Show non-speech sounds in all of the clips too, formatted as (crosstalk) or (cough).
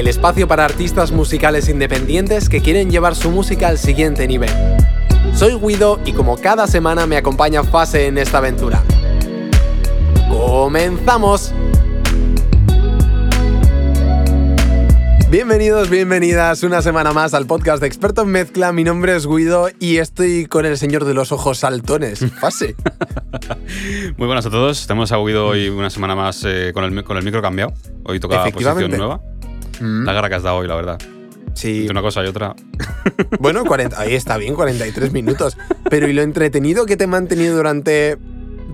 El espacio para artistas musicales independientes que quieren llevar su música al siguiente nivel. Soy Guido y como cada semana me acompaña Fase en esta aventura. ¡Comenzamos! Bienvenidos, bienvenidas una semana más al podcast de Experto en Mezcla. Mi nombre es Guido y estoy con el señor de los ojos saltones. Fase. (laughs) Muy buenas a todos. Tenemos a Guido hoy una semana más eh, con, el, con el micro cambiado. Hoy toca posición nueva. Mm. La guerra que has dado hoy, la verdad. Sí. Entre una cosa y otra. (laughs) Bueno, 40, ahí está bien, 43 minutos. Pero ¿y lo entretenido que te he mantenido durante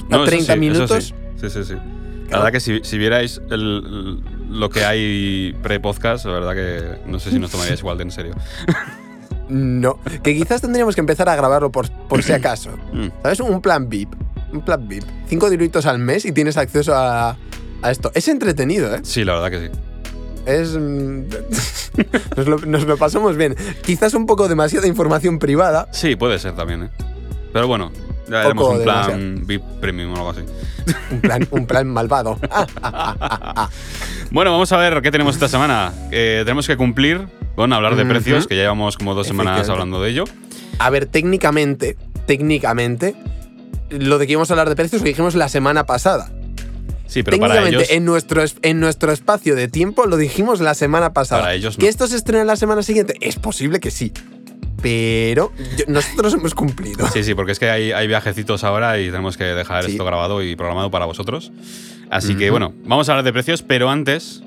No, eso 30 sí, eso minutos? sí. Sí, sí, sí. La verdad que si, si vierais el- lo que hay pre-podcast, la verdad que no sé si nos tomaríais igual de en serio. (laughs) No, que quizás tendríamos que empezar a grabarlo por, por si acaso. (clears throat) Mm. ¿Sabes? Un plan VIP. Un plan VIP. Cinco diuritos al mes y tienes acceso a, a esto. Es entretenido, ¿eh? Sí, la verdad que sí. Es. mm, (laughs) nos, lo, nos lo pasamos bien. Quizás un poco demasiada información privada. Sí, puede ser también, ¿eh? Pero bueno, ya haremos un plan demasiado. VIP premium o algo así. Un plan, un plan malvado. (laughs) (laughs) Bueno, vamos a ver qué tenemos esta semana. Eh, tenemos que cumplir con hablar de precios, que ya llevamos como dos semanas hablando de ello. A ver, técnicamente, técnicamente, lo de que íbamos a hablar de precios lo dijimos la semana pasada. Sí, pero para ellos. en, nuestro, es- en nuestro espacio de tiempo lo dijimos la semana pasada. Para ellos no. ¿Que esto se estrena la semana siguiente? Es posible que sí. Pero yo- nosotros hemos cumplido. Sí, sí, porque es que hay, hay viajecitos ahora y tenemos que dejar Sí. esto grabado y programado para vosotros. Así que bueno, vamos a hablar de precios, pero antes.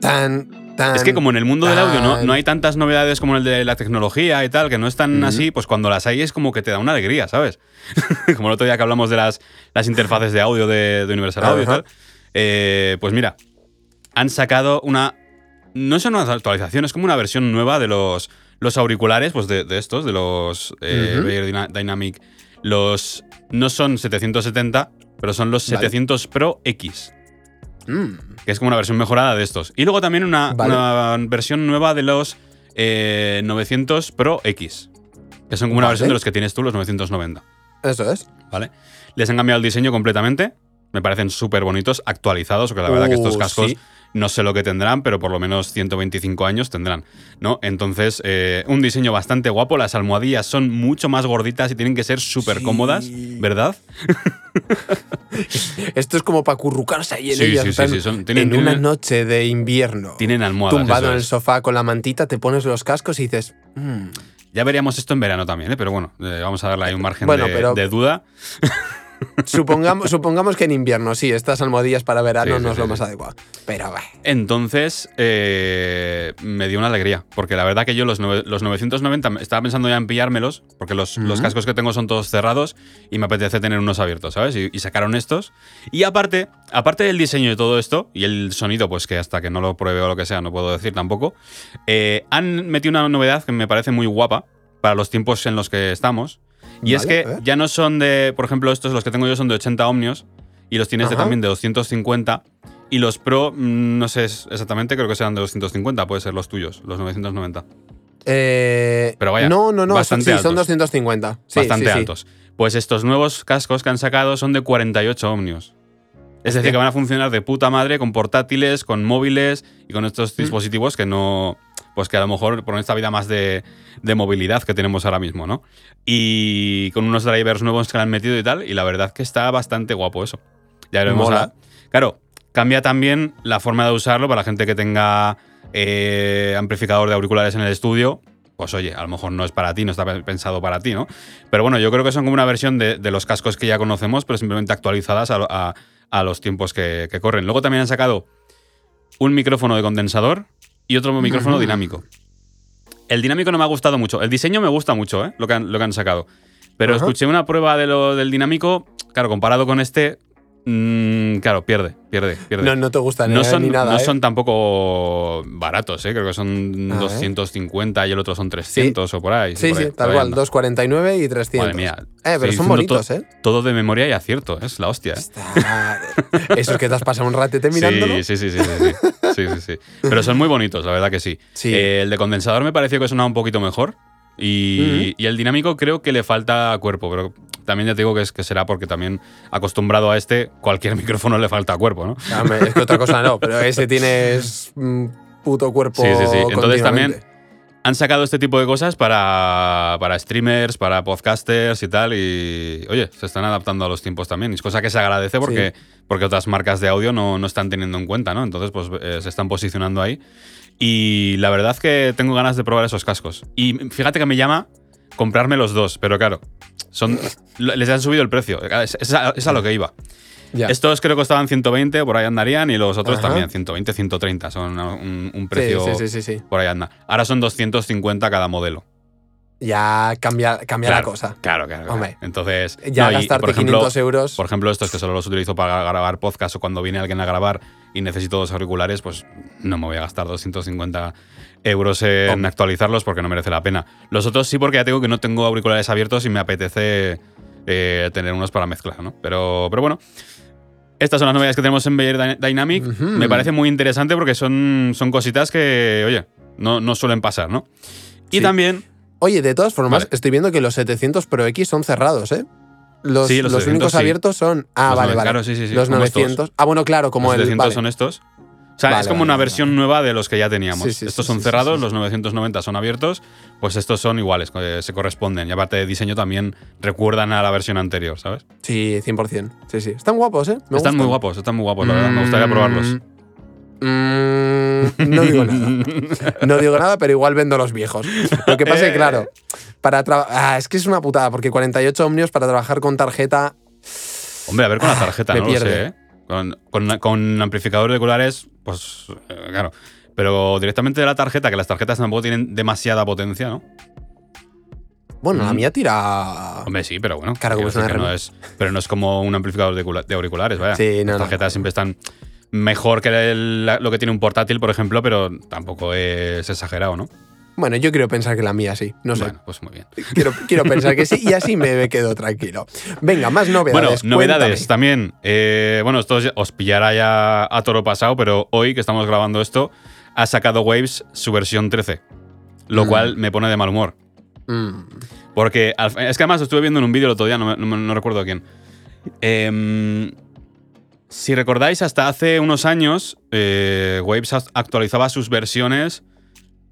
Tan, tan. Es que como en el mundo del audio no, no hay tantas novedades como en el de la tecnología y tal, que no están así, pues cuando las hay es como que te da una alegría, ¿sabes? (laughs) como el otro día que hablamos de las, las interfaces de audio de, de Universal Audio y tal. Eh, pues mira, han sacado una. No son unas actualizaciones, es como una versión nueva de los, los auriculares, pues de, de estos, de los eh, Dynamic. Los. No son 770, pero son los Vale. 700 Pro X que es como una versión mejorada de estos. Y luego también una, Vale. una versión nueva de los eh, 900 Pro X, que son como una Vale. versión de los que tienes tú, los 990, eso es. ¿vale? Les han cambiado el diseño completamente, me parecen súper bonitos, actualizados, porque la verdad que estos Uh, cascos sí. No sé lo que tendrán, pero por lo menos 125 años tendrán, ¿no? Entonces, eh, un diseño bastante guapo, las almohadillas son mucho más gorditas y tienen que ser súper Sí. cómodas, ¿verdad? (laughs) Esto es como para currucarse ahí en Sí, ellas. sí, son- tienen- en una noche de invierno. Tienen almohadas. Tumbado en el sofá con la mantita, te pones los cascos y dices. "Mm, Ya veríamos esto en verano también, ¿eh? pero bueno, eh, vamos a darle ahí un margen Bueno, de, pero- de duda. Supongamos, supongamos que en invierno, sí, estas almohadillas para verano Sí, sí, no es lo sí. más adecuado. Pero bueno. Entonces, eh, me dio una alegría, porque la verdad que yo los, los 990 me- estaba pensando ya en pillármelos, porque los, los cascos que tengo son todos cerrados y me apetece tener unos abiertos, ¿sabes? Y, y sacaron estos. Y aparte, aparte del diseño de todo esto, y el sonido, pues que hasta que no lo pruebe o lo que sea, no puedo decir tampoco, eh, han metido una novedad que me parece muy guapa para los tiempos en los que estamos. Y es que ya no son de, por ejemplo, estos, los que tengo yo son de 80 ohmios y los tienes también de 250. Y los Pro, mm, no sé exactamente, creo que serán de 250, puede ser los tuyos, los 990. Eh, Pero vaya, no, no, no, bastante sí, son altos. 250. Sí, bastante sí. altos. Pues estos nuevos cascos que han sacado son de 48 ohmios. Es decir, que van a funcionar de puta madre con portátiles, con móviles y con estos dispositivos que no. Pues que a lo mejor por esta vida más de, de movilidad que tenemos ahora mismo, ¿no? Y con unos drivers nuevos que le han metido y tal. Y la verdad que está bastante guapo eso. Ya veremos. Mola. a- Claro, cambia también la forma de usarlo para la gente que tenga eh, amplificador de auriculares en el estudio. Pues oye, a lo mejor no es para ti, no está pensado para ti, ¿no? Pero bueno, yo creo que son como una versión de, de los cascos que ya conocemos, pero simplemente actualizadas a, lo- a- a los tiempos que, que corren. Luego también han sacado un micrófono de condensador y otro micrófono dinámico. El dinámico no me ha gustado mucho. El diseño me gusta mucho, ¿eh? Lo que han, lo que han sacado. Pero escuché una prueba de lo, del dinámico, claro, comparado con este, mm, claro, pierde, pierde, pierde. No, no te gusta No ni- son, ni nada. no ¿eh? son tampoco baratos, ¿eh? creo que son A ver. 250 y el otro son 300 o por ahí. Sí, por ahí, sí, tal cual. anda. 249 y 300. Madre mía. Eh, pero son bonitos, to- ¿eh? Todo de memoria y acierto, es la hostia. ¿eh? Está- (laughs) Eso es que te has pasado un ratete mirándolo. Sí, sí, sí, sí, sí, sí. Sí, sí. Pero son muy bonitos, la verdad que sí. Sí. Eh, el de condensador me pareció que sonaba un poquito mejor. Y, y el dinámico creo que le falta cuerpo, pero también ya te digo que, es, que será porque también acostumbrado a este, cualquier (laughs) micrófono le falta cuerpo, ¿no? Hombre, es que otra cosa no, pero ese tienes (laughs) un puto cuerpo. Sí, sí, sí. Entonces también. Han sacado este tipo de cosas para, para streamers, para podcasters y tal. Y oye, se están adaptando a los tiempos también. Es cosa que se agradece porque, porque otras marcas de audio no, no están teniendo en cuenta, ¿no? Entonces, pues eh, se están posicionando ahí. Y la verdad que tengo ganas de probar esos cascos. Y fíjate que me llama comprarme los dos, pero claro, son, les han subido el precio. Es, es a, es a lo que iba. Estos creo que costaban 120, por ahí andarían, y los otros Ajá. también, 120, 130. Son un, precio. sí, sí, sí, sí. Por ahí anda. Ahora son 250 cada modelo. Ya cambia, cambia claro, la cosa. Claro, claro. claro. Hombre. Entonces, Ya no, gastarte por ejemplo, 500 euros. Por ejemplo, estos que solo los utilizo para grabar podcast o cuando viene alguien a grabar y necesito dos auriculares, pues no me voy a gastar 250 euros en actualizarlos porque no merece la pena. Los otros sí, porque ya tengo que no tengo auriculares abiertos y me apetece eh, tener unos para mezclar, ¿no? Pero, pero bueno. Estas son las novedades que tenemos en Beyer Dy- Dynamic. Me parece muy interesante porque son, son cositas que, oye, no, no suelen pasar, ¿no? Y Sí. también Oye, de todas formas, Vale. estoy viendo que los 700 Pro X son cerrados, ¿eh? Los, Sí, los los 700 únicos sí. abiertos son. Ah, Los vale, vale. claro, sí, Los como estos. 900. Ah, bueno, claro, como los el. 700 vale. son estos. O sea, Vale, es como vale, una vale, versión nueva de los que ya teníamos. Sí, sí, estos sí, son cerrados, los 990 son abiertos, pues estos son iguales, eh, se corresponden. Y aparte de diseño también recuerdan a la versión anterior, ¿sabes? Sí, 100%. Sí, sí. Están guapos, ¿eh? Me están muy guapos, están muy guapos, la verdad. Me gustaría probarlos. Mm, no digo nada. (laughs) No digo nada, pero igual vendo los viejos. Lo que pasa es que, claro, para ah, es que es una putada, porque 48 ohmios para trabajar con tarjeta. Hombre, a ver con la tarjeta, me no lo sé, ¿eh? Con, con, con amplificador de auriculares, pues eh, claro. Pero directamente de la tarjeta, que las tarjetas tampoco tienen demasiada potencia, ¿no? Bueno, la Mm. mía tira. Hombre, sí, pero bueno. Claro, como es una que no es, pero no es como un amplificador de, cula- de auriculares, vaya. Sí, no, Las no. tarjetas siempre están mejor que el- lo que tiene un portátil, por ejemplo, pero tampoco es exagerado, ¿no? Bueno, yo quiero pensar que la mía sí. No sé. Bueno, pues muy bien. (laughs) Quiero, quiero pensar que sí y así me quedo tranquilo. Venga, más Bueno, novedades. novedades cuéntame. también. Eh, bueno, esto os pillará ya a toro pasado, pero hoy que estamos grabando esto, ha sacado Waves su versión 13. Lo Mm. cual me pone de mal humor. Mm, Porque al- es que además estuve viendo en un vídeo el otro día, no, recuerdo quién. Em, si recordáis, hasta hace unos años, eh, Waves act- actualizaba sus versiones,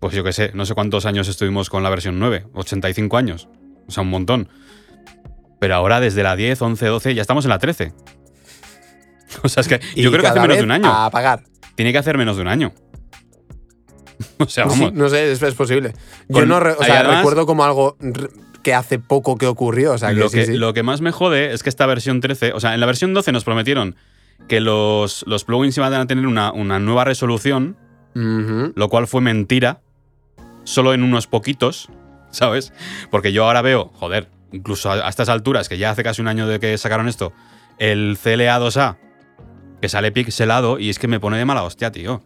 pues yo qué sé, no sé cuántos años estuvimos con la versión 9, 85 años, o sea, un montón. Pero ahora desde la 10, 11, 12, ya estamos en la 13. (laughs) O sea, es que yo creo que hace menos de un año. A pagar. Tiene que hacer menos de un año. (laughs) O sea, Sí, vamos. no sé, es, es posible. Yo no o sea, además- recuerdo como algo que hace poco que ocurrió. O sea, que lo, sí, que, sí. lo que más me jode es que esta versión 13, o sea, en la versión 12 nos prometieron que los, los plugins iban a tener una, una nueva resolución, lo cual fue mentira, solo en unos poquitos, (laughs) ¿sabes? Porque yo ahora veo, joder, incluso a, a estas alturas, que ya hace casi un año de que sacaron esto, el CLA 2A, que sale pixelado y es que me pone de mala hostia, tío.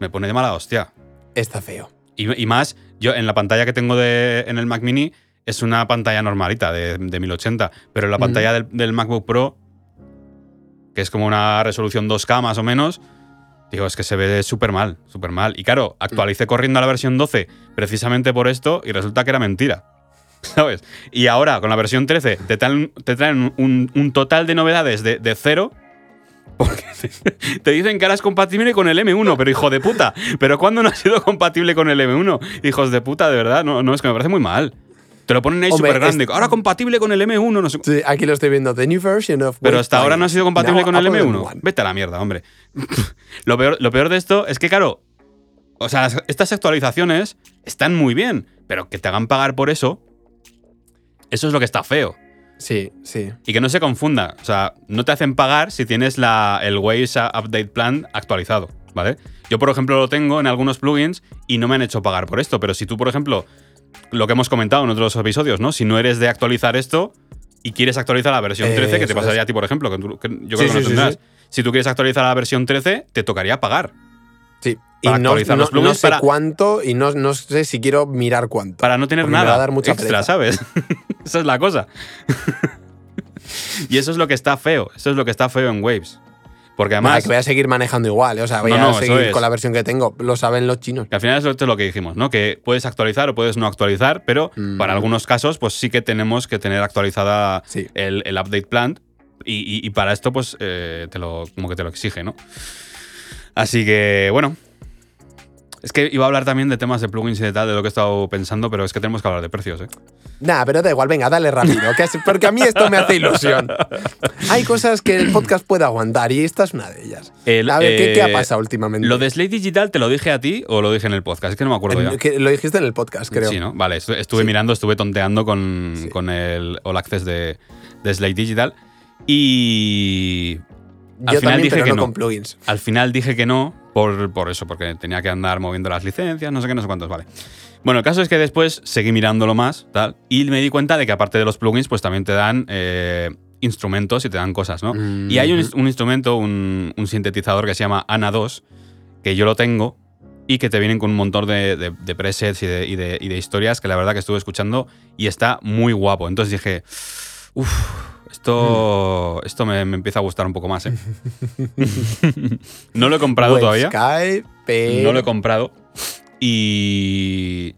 Me pone de mala hostia. Está feo. Y, y más, yo en la pantalla que tengo de, en el Mac Mini es una pantalla normalita de, de 1080, pero en la Mm. pantalla del, del MacBook Pro, que es como una resolución 2K más o menos, digo, es que se ve súper mal, súper mal. Y claro, actualicé corriendo a la versión 12 precisamente por esto y resulta que era mentira. (laughs) ¿Sabes? Y ahora, con la versión 13, te traen, te traen un, un total de novedades de, de cero, Porque (laughs) te, dicen que ahora es compatible con el M1, pero hijo de puta. ¿Pero cuándo no ha sido compatible con el M1? Hijos de puta, de verdad. No, no es que me parece muy mal. Te lo ponen ahí súper grande. Ahora compatible con el M1, no sé. Sí, aquí lo estoy viendo. The new version of Pero hasta ahora no ha sido compatible con el Apple M1. M1. Vete a la mierda, hombre. (laughs) lo, peor, lo peor de esto es que, claro, o sea, estas actualizaciones están muy bien, pero que te hagan pagar por eso, eso es lo que está feo. Sí, sí. Y que no se confunda. O sea, no te hacen pagar si tienes la, el Waves Update Plan actualizado, ¿vale? Yo, por ejemplo, lo tengo en algunos plugins y no me han hecho pagar por esto. Pero si tú, por ejemplo, lo que hemos comentado en otros episodios, ¿no? Si no eres de actualizar esto y quieres actualizar la versión 13, que te pasaría es. a ti, por ejemplo, que tú- que yo creo Sí, que no sí, tendrás. sí. Si tú quieres actualizar la versión 13, te tocaría pagar. Sí. Para y no, actualizar no- los plugins no sé para- cuánto y no, no sé si quiero mirar cuánto. Para no tener nada dar mucha extra, pereza. ¿sabes? (laughs) Esa es la cosa. (laughs) y eso es lo que está feo. Eso es lo que está feo en Waves. Porque Nada, además, que voy a seguir manejando igual. ¿eh? O sea, voy No, a no, eso seguir es. con la versión que tengo. Lo saben los chinos. que al final es lo, esto es lo que dijimos, ¿no? Que puedes actualizar o puedes no actualizar, pero Mm. para algunos casos, pues sí que tenemos que tener actualizada Sí. el, el update plan. Y, y- y para esto, pues, eh, te lo, como que te lo exige, ¿no? Así que, bueno. Es que iba a hablar también de temas de plugins y de tal, de lo que he estado pensando, pero es que tenemos que hablar de precios, ¿eh? Nada, pero da igual, venga, dale rápido. que es- porque a mí esto me hace ilusión. (laughs) Hay cosas que el podcast puede aguantar y esta es una de ellas. El, a ver, ¿qué, qué ha eh, pasado últimamente? Lo de Slate Digital, ¿te lo dije a ti o lo dije en el podcast? Es que no me acuerdo ya. Que lo dijiste en el podcast, creo. Sí, ¿no? Vale, estu- estuve Sí. mirando, estuve tonteando con, Sí. con el All Access de, de Slate Digital y al Yo final también, dije pero que no, no. con plugins. al final dije que no por, por eso, porque tenía que andar moviendo las licencias, no sé qué, no sé cuántos, vale. Bueno, el caso es que después seguí mirándolo más, tal, y me di cuenta de que aparte de los plugins, pues también te dan eh, instrumentos y te dan cosas, ¿no? Y hay un, instrumento, un, un sintetizador que se llama ANA 2, que yo lo tengo y que te vienen con un montón de, de- de presets y de, y de- y de historias que la verdad que estuve escuchando y está muy guapo. Entonces dije, uff, esto, esto me, me empieza a gustar un poco más, ¿eh? (laughs) no lo he comprado Wave todavía. Sky, pero... No lo he comprado. Y.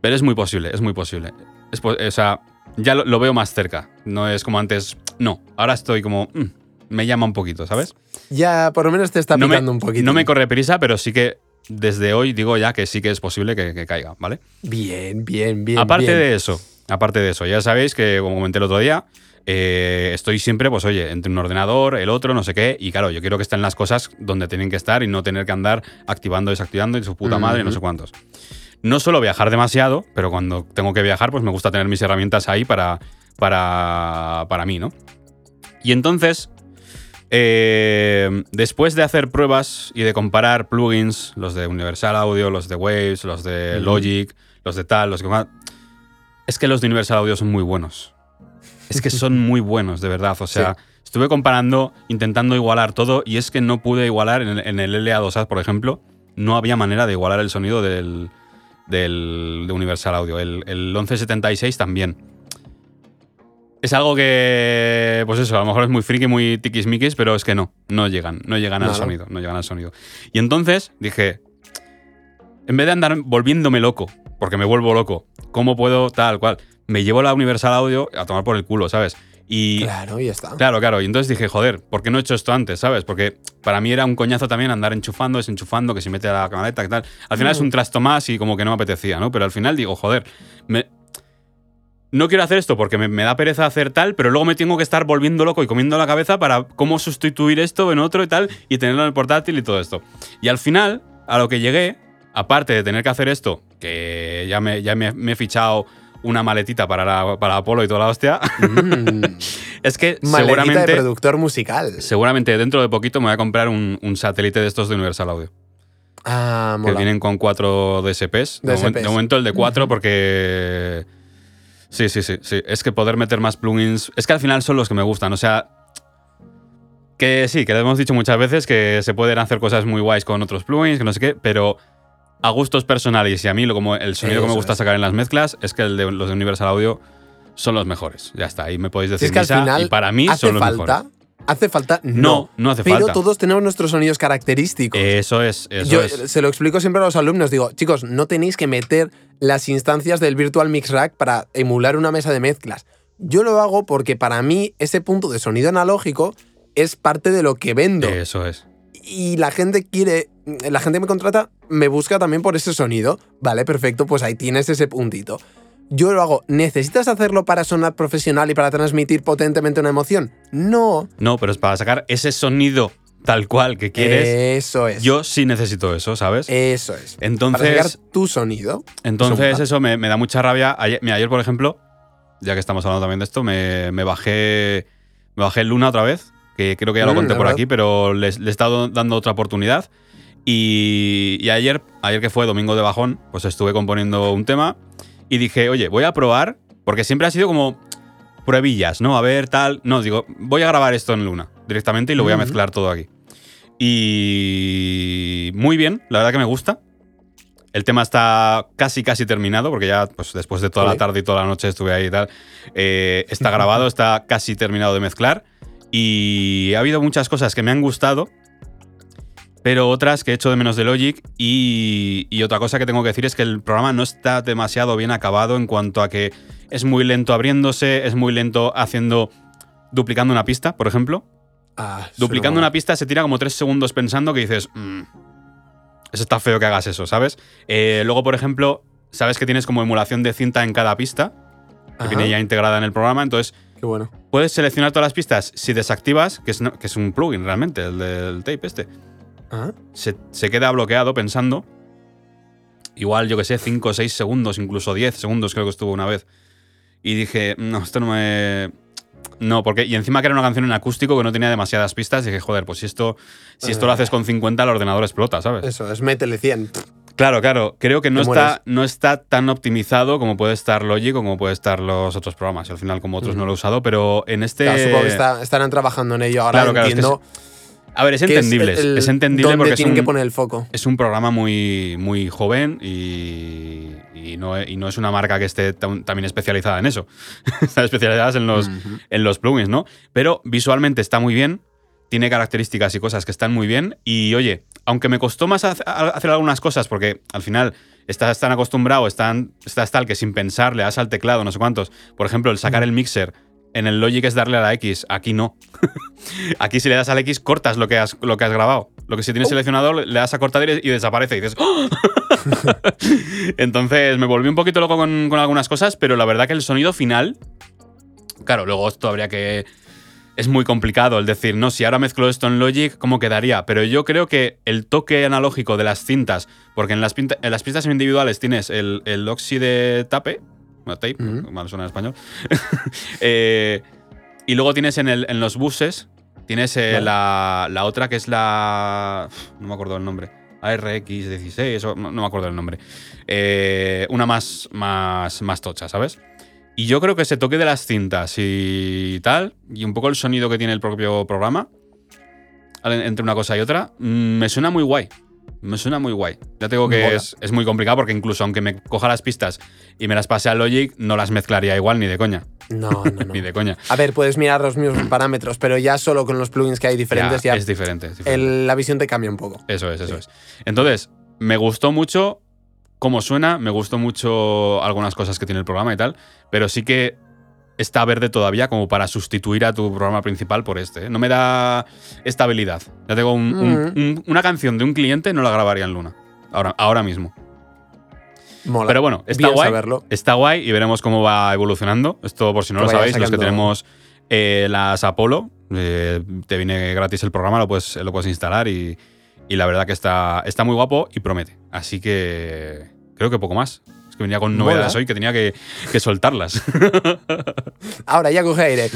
Pero es muy posible, es muy posible. Es o sea, ya lo, lo veo más cerca. No es como antes. No, ahora estoy como. mm, me llama un poquito, ¿sabes? Ya, por lo menos te está no, me, un poquito. no me corre prisa, pero sí que desde hoy digo ya que sí que es posible que, que caiga, ¿vale? Bien, bien, bien. aparte bien. de eso, aparte de eso, ya sabéis que, como comenté el otro día, eh, estoy siempre, pues oye, entre un ordenador, el otro, no sé qué, y claro, yo quiero que estén las cosas donde tienen que estar y no tener que andar activando, desactivando y su puta madre, no sé cuántos. No suelo viajar demasiado, pero cuando tengo que viajar, pues me gusta tener mis herramientas ahí para, para, para mí, ¿no? Y entonces, eh, después de hacer pruebas y de comparar plugins, los de Universal Audio, los de Waves, los de. Logic, los de tal, los que más... Es que los de Universal Audio son muy buenos. Es que son muy buenos, de verdad. O sea, estuve comparando, intentando igualar todo, y es que no pude igualar en el, en el LA2A, por ejemplo. No había manera de igualar el sonido del, del de Universal Audio. El, el 1176 también. Es algo que, pues eso, a lo mejor es muy friki, muy tiquismiquis, pero es que no, no llegan, no llegan al sonido, no llegan al sonido. Y entonces dije, en vez de andar volviéndome loco, porque me vuelvo loco, ¿cómo puedo tal cual? Me llevo la Universal Audio a tomar por el culo, ¿sabes? Y Claro, ya está. Claro, claro. Y entonces dije, joder, ¿por qué no he hecho esto antes? ¿Sabes? Porque para mí era un coñazo también andar enchufando, desenchufando, que se mete a la camareta, que tal. Al final es Mm. un trasto más y como que no me apetecía, ¿no? Pero al final digo, joder, me- no quiero hacer esto porque me, me da pereza hacer tal, pero luego me tengo que estar volviendo loco y comiendo la cabeza para cómo sustituir esto en otro y tal y tenerlo en el portátil y todo esto. Y al final, a lo que llegué, aparte de tener que hacer esto, que ya me, ya me, me he fichado una maletita para, la, para Apolo y toda la hostia, Mm. (laughs) es que Maletita de seguramente... productor musical. Seguramente dentro de poquito me voy a comprar un, un satélite de estos de Universal Audio. Ah, Que mola. vienen con cuatro DSPs. De, momen- DSPs. de momento el de cuatro porque... Sí, sí, sí, sí. Es que poder meter más plugins... Es que al final son los que me gustan. O sea... Que sí, que lo hemos dicho muchas veces que se pueden hacer cosas muy guays con otros plugins, que no sé qué, pero a gustos personales y a mí lo, como el sonido que me gusta es. sacar en las mezclas es que el de, los de Universal Audio son los mejores. Ya está, ahí me podéis Si decir es que al misa, final y para mí hace son los falta. mejores. ¿Hace falta? No. No, no hace pero falta. todos tenemos nuestros sonidos característicos. Eso es, eso Yo es. se lo explico siempre a los alumnos. Digo, chicos, no tenéis que meter las instancias del Virtual Mix Rack para emular una mesa de mezclas. Yo lo hago porque para mí ese punto de sonido analógico es parte de lo que vendo. Eso es. y la gente quiere, la gente me contrata, me busca también por ese sonido. Vale, perfecto, pues ahí tienes ese puntito. Yo lo hago. ¿Necesitas hacerlo para sonar profesional y para transmitir potentemente una emoción? No. No, pero es para sacar ese sonido tal cual que quieres. Eso es. Yo sí necesito eso, ¿sabes? Eso es. Entonces- Para sacar tu sonido. Entonces Eso me, me da mucha rabia. Ayer, mira, ayer, por ejemplo, ya que estamos hablando también de esto, me, me bajé me bajé Luna otra vez, que creo que ya lo Mm, conté por verdad. aquí, pero le, he estado dando otra oportunidad. Y, y ayer, ayer que fue domingo de bajón, pues estuve componiendo un tema y dije, oye, voy a probar, porque siempre ha sido como pruebillas, ¿no? A ver, tal. No, digo, voy a grabar esto en Luna directamente y lo voy a mezclar todo aquí. Y muy bien, la verdad que me gusta. El tema está casi, casi terminado, porque ya pues, después de toda la tarde y toda la noche estuve ahí y tal. eh, está grabado, (laughs) está casi terminado de mezclar. Y ha habido muchas cosas que me han gustado, pero otras que he hecho de menos de Logic. Y, y otra cosa que tengo que decir es que el programa no está demasiado bien acabado en cuanto a que es muy lento abriéndose, es muy lento haciendo. duplicando una pista, por ejemplo. Ah, Duplicando una pista se tira como tres segundos pensando que dices, "Mm, eso está feo que hagas eso, ¿sabes? Eh, luego, por ejemplo, sabes que tienes como emulación de cinta en cada pista, que Ajá. viene ya integrada en el programa, entonces Qué bueno. puedes seleccionar todas las pistas si desactivas, que es, no- que es un plugin realmente, el del tape este. Ah, Se, se queda bloqueado pensando, igual, yo que sé, 5 o 6 segundos, incluso 10 segundos creo que estuvo una vez. Y dije, no, esto no me... No, porque. Y encima que era una canción en acústico que no tenía demasiadas pistas. Dije, joder, pues si esto, si esto lo haces con 50, el ordenador explota, ¿sabes? Eso, es métele 100. Claro, claro. Creo que no está, no está tan optimizado como puede estar Logic o como puede estar los otros programas. Al final, como otros no lo he usado, pero en este. Claro, supongo que está- estarán trabajando en ello. Ahora Claro, claro, es que entiendo A ver, es entendible. Es, el- es entendible dónde porque es tienen un, que poner el foco. es un programa muy, muy joven y, y no, y no es una marca que esté también especializada en eso. (laughs) Están especializadas en los, en los plugins, ¿no? Pero visualmente está muy bien, tiene características y cosas que están muy bien. Y oye, aunque me costó más hacer algunas cosas, porque al final estás tan acostumbrado, están, estás tal que sin pensar le das al teclado, no sé cuántos. Por ejemplo, el sacar el mixer. En el Logic es darle a la X, aquí no. (laughs) aquí si le das al X cortas lo que has, lo que has grabado. Lo que si tienes seleccionado le das a cortar y y desaparece y dices ¡Oh! (laughs) Entonces me volví un poquito loco con, con algunas cosas, pero la verdad que el sonido final Claro, luego esto habría que. Es muy complicado el decir, no, si ahora mezclo esto en Logic, ¿cómo quedaría? Pero yo creo que el toque analógico de las cintas, porque en las, pinta- en las pistas individuales tienes el, el de tape, tape, Ujú. mal suena en español, (laughs) Eh, y luego tienes en, el- en los buses, tienes eh, Vale. la, la otra que es la. No me acuerdo del nombre. ARX16, o no, no me acuerdo del nombre. Eh, una más, más, más tocha, ¿sabes? Y yo creo que ese toque de las cintas y tal, y un poco el sonido que tiene el propio programa, entre una cosa y otra, mm, me suena muy guay. Me suena muy guay. Ya te digo que es, es muy complicado porque incluso aunque me coja las pistas y me las pase a Logic, no las mezclaría igual ni de coña. No, (laughs) no, no. Ni de coña. A ver, puedes mirar los mismos parámetros, pero ya solo con los plugins que hay diferentes, ya, es diferente. es diferente. el- la visión te cambia un poco. Eso es, eso es. Entonces, me gustó mucho cómo suena, me gustó mucho algunas cosas que tiene el programa y tal, pero sí que está verde todavía como para sustituir a tu programa principal por este. ¿eh? No me da estabilidad. Ya tengo un- Mm. un- una canción de un cliente, no la grabaría en Luna. Ahora, ahora mismo. Mola. Pero bueno, está Bien guay. saberlo. Está guay y veremos cómo va evolucionando. Esto, por si no Que lo sabéis, los que tenemos eh, las Apollo, eh, te viene gratis el programa, lo puedes, lo puedes instalar y, y la verdad que está, está muy guapo y promete. Así que creo que poco más. Que venía con Mola. novedades hoy que tenía que, que soltarlas. (laughs) Ahora ya coge aire.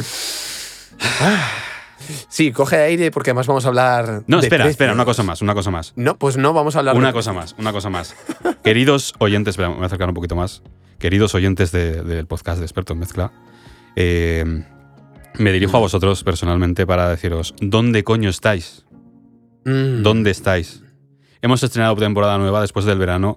Sí, coge aire porque además vamos a hablar. No, de espera, espera, precios. una cosa más, una cosa más. No, pues no, vamos a hablar Una de cosa más, una cosa más. (laughs) Queridos oyentes, espera, me voy a acercar un poquito más. Queridos oyentes de- del podcast de Experto en Mezcla, eh, me dirijo a vosotros personalmente para deciros, ¿dónde coño estáis? Mm. ¿Dónde estáis? Hemos estrenado temporada nueva después del verano.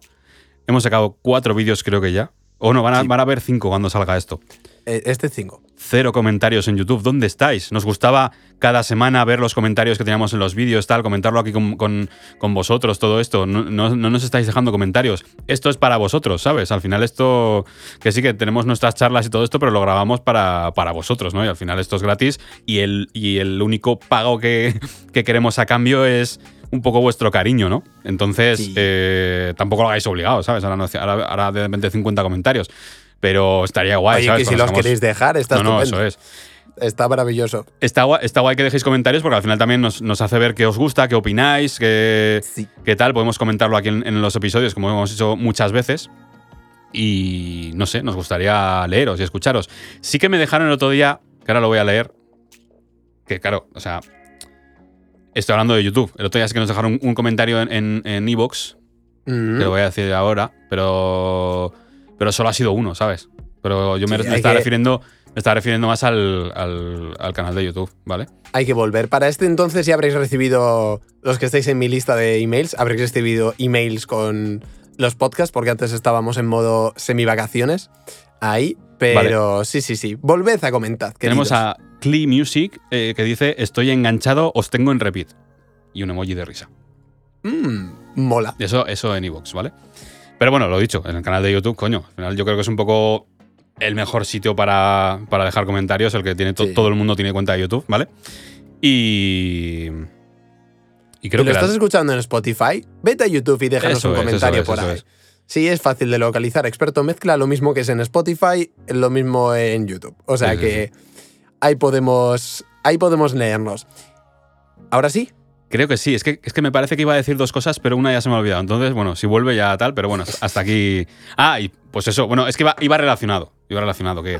Hemos sacado cuatro vídeos, creo que ya. O no, van a, Sí. van a haber cinco cuando salga esto. Eh, Este 5. Cero comentarios en YouTube. ¿Dónde estáis? Nos gustaba cada semana ver los comentarios que teníamos en los vídeos, tal, comentarlo aquí con, con- con vosotros, todo esto. No, no- no nos estáis dejando comentarios. Esto es para vosotros, ¿sabes? Al final esto, que sí que tenemos nuestras charlas y todo esto, pero lo grabamos para, para vosotros, ¿no? Y al final esto es gratis y el, y el único pago que, que queremos a cambio es un poco vuestro cariño, ¿no? Entonces, Sí. eh, tampoco lo hagáis obligado, ¿sabes? Ahora, no- ahora, ahora de repente 50 comentarios. Pero estaría guay, Oye, ¿sabes? que si los queréis dejar, está no, no, eso es. Está maravilloso. Está guay, está guay que dejéis comentarios porque al final también nos, nos hace ver qué os gusta, qué opináis, qué, Sí. qué tal. Podemos comentarlo aquí en, en los episodios, como hemos hecho muchas veces. Y no sé, nos gustaría leeros y escucharos. Sí que me dejaron el otro día, que ahora lo voy a leer. Que claro, o sea. Estoy hablando de YouTube. El otro día sí que nos dejaron un, un comentario en en- en Evox, Mm. que lo voy a decir ahora, pero. Pero solo ha sido uno, ¿sabes? Pero yo me, Sí, me hay estaba que- refiriendo. Me estaba refiriendo más al, al- al canal de YouTube, ¿vale? Hay que volver. Para este entonces ya habréis recibido, los que estáis en mi lista de emails, habréis recibido emails con los podcasts, porque antes estábamos en modo semi-vacaciones ahí. Pero sí, sí, sí. Volved a comentar. Tenemos a Clee Music eh, que dice: Estoy enganchado, os tengo en repeat. Y un emoji de risa. Mm, mola. Eso, eso en Evox, ¿vale? Pero bueno, lo dicho, en el canal de YouTube, coño. Al final yo creo que es un poco el mejor sitio para, para dejar comentarios, el que tiene to- Sí. todo el mundo tiene cuenta de YouTube, ¿vale? Y. Y creo ¿Y lo que. estás la- escuchando en Spotify? Vete a YouTube y déjanos Eso un es, comentario es, por ahí. es. Sí, es fácil de localizar. Experto mezcla, lo mismo que es en Spotify, lo mismo en YouTube. O sea Sí, sí, que ahí podemos, ahí podemos leernos. Ahora sí, Creo que sí, es que, es que me parece que iba a decir dos cosas, pero una ya se me ha olvidado. Entonces, bueno, si vuelve ya tal, pero bueno, hasta aquí. Ah, y pues eso, bueno, es que iba, iba relacionado. Iba relacionado, que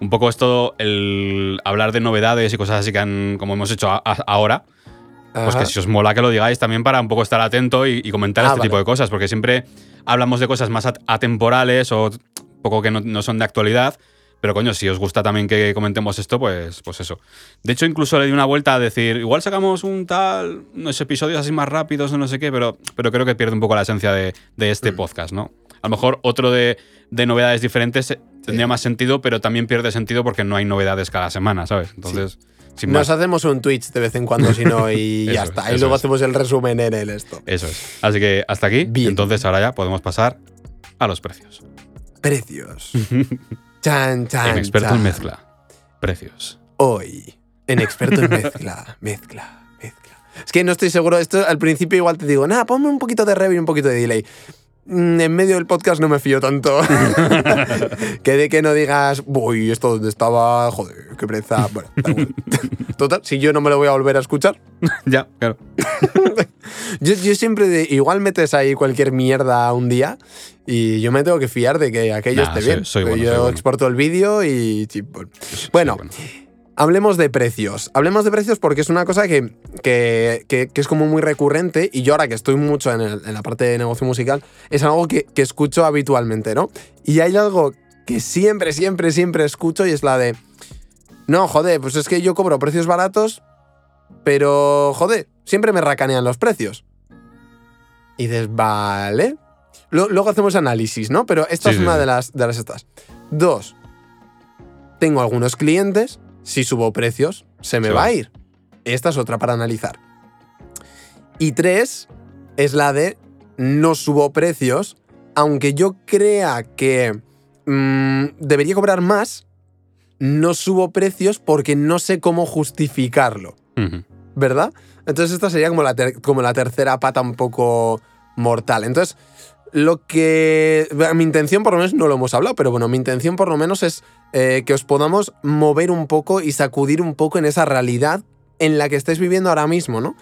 un poco esto, el hablar de novedades y cosas así que han, como hemos hecho a- a- ahora, pues Ajá. que si os mola que lo digáis también para un poco estar atento y, y comentar Ah, este vale. tipo de cosas, porque siempre hablamos de cosas más at- atemporales o poco que no, no son de actualidad. Pero coño, si os gusta también que comentemos esto, pues, pues eso. De hecho, incluso le di una vuelta a decir, igual sacamos un tal, unos episodios así más rápidos o no sé qué, pero, pero creo que pierde un poco la esencia de, de este Mm. podcast, ¿no? A lo mejor otro de, de novedades diferentes eh, tendría más sentido, pero también pierde sentido porque no hay novedades cada semana, ¿sabes? Entonces, Nos hacemos un Twitch de vez en cuando, si no, y (laughs) ya está. es, y luego es. hacemos el resumen en el esto. Eso es. Así que hasta aquí. Bien. Entonces ahora ya podemos pasar a los precios. Precios. (laughs) Chan, chan. en experto chan. en mezcla. Precios. Hoy, en experto en mezcla, (laughs) mezcla, mezcla. Es que no estoy seguro, esto al principio igual te digo, nada, ponme un poquito de reverb y un poquito de delay. Mm, En medio del podcast no me fío tanto. (laughs) que de que no digas, uy, esto donde estaba, joder, qué pereza. Bueno. (laughs) Total, si yo no me lo voy a volver a escuchar. (laughs) ya, claro. Yo, yo siempre, de- igual metes ahí cualquier mierda un día y yo me tengo que fiar de que aquello Nah, esté soy- bien. soy bueno, yo soy bueno. exporto el vídeo y... Bueno, bueno. Hablemos de precios. Hablemos de precios porque es una cosa que, que- que- que es como muy recurrente y yo ahora que estoy mucho en, el- en la parte de negocio musical, es algo que, que escucho habitualmente, ¿no? Y hay algo que siempre, siempre, siempre escucho y es la de, no, joder, pues es que yo cobro precios baratos, pero, joder, siempre me racanean los precios. Y dices, vale. Luego hacemos análisis, ¿no? Pero esta Sí, es una sí. de las, de las estas. Dos, tengo algunos clientes, si subo precios, se me va a ir. Esta es otra para analizar. Y tres, es la de no subo precios, aunque yo crea que mm, debería cobrar más, no subo precios porque no sé cómo justificarlo. ¿verdad? Entonces esta sería como la, como la tercera pata un poco mortal. Entonces, lo que... Mi intención por lo menos no lo hemos hablado, pero bueno, mi intención por lo menos es eh, que os podamos mover un poco y sacudir un poco en esa realidad en la que estáis viviendo ahora mismo, ¿no?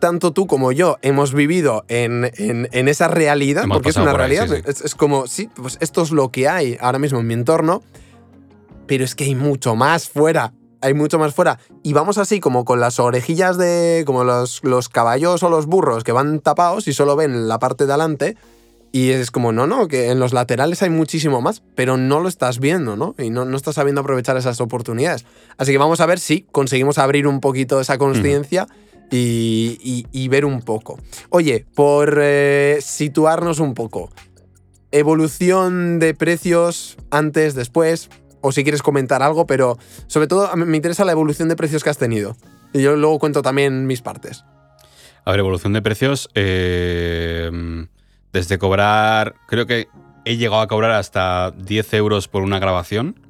Tanto tú como yo hemos vivido en, en- en esa realidad, Hemos porque es una por ahí, realidad. sí, sí. Es, es como, sí, pues esto es lo que hay ahora mismo en mi entorno, pero es que hay mucho más fuera. Hay mucho más fuera. Y vamos así como con las orejillas de. como los, los caballos o los burros que van tapados y solo ven la parte de adelante. Y es como, no, no, que en los laterales hay muchísimo más, pero no lo estás viendo, ¿no? Y no, no estás sabiendo aprovechar esas oportunidades. Así que vamos a ver si conseguimos abrir un poquito esa conciencia y, y- y ver un poco. Oye, por eh, situarnos un poco. Evolución de precios antes, después. o si quieres comentar algo, pero sobre todo me interesa la evolución de precios que has tenido. Y yo luego cuento también mis partes. A ver, evolución de precios. eh, desde cobrar. Creo que he llegado a cobrar hasta 10 euros por una grabación.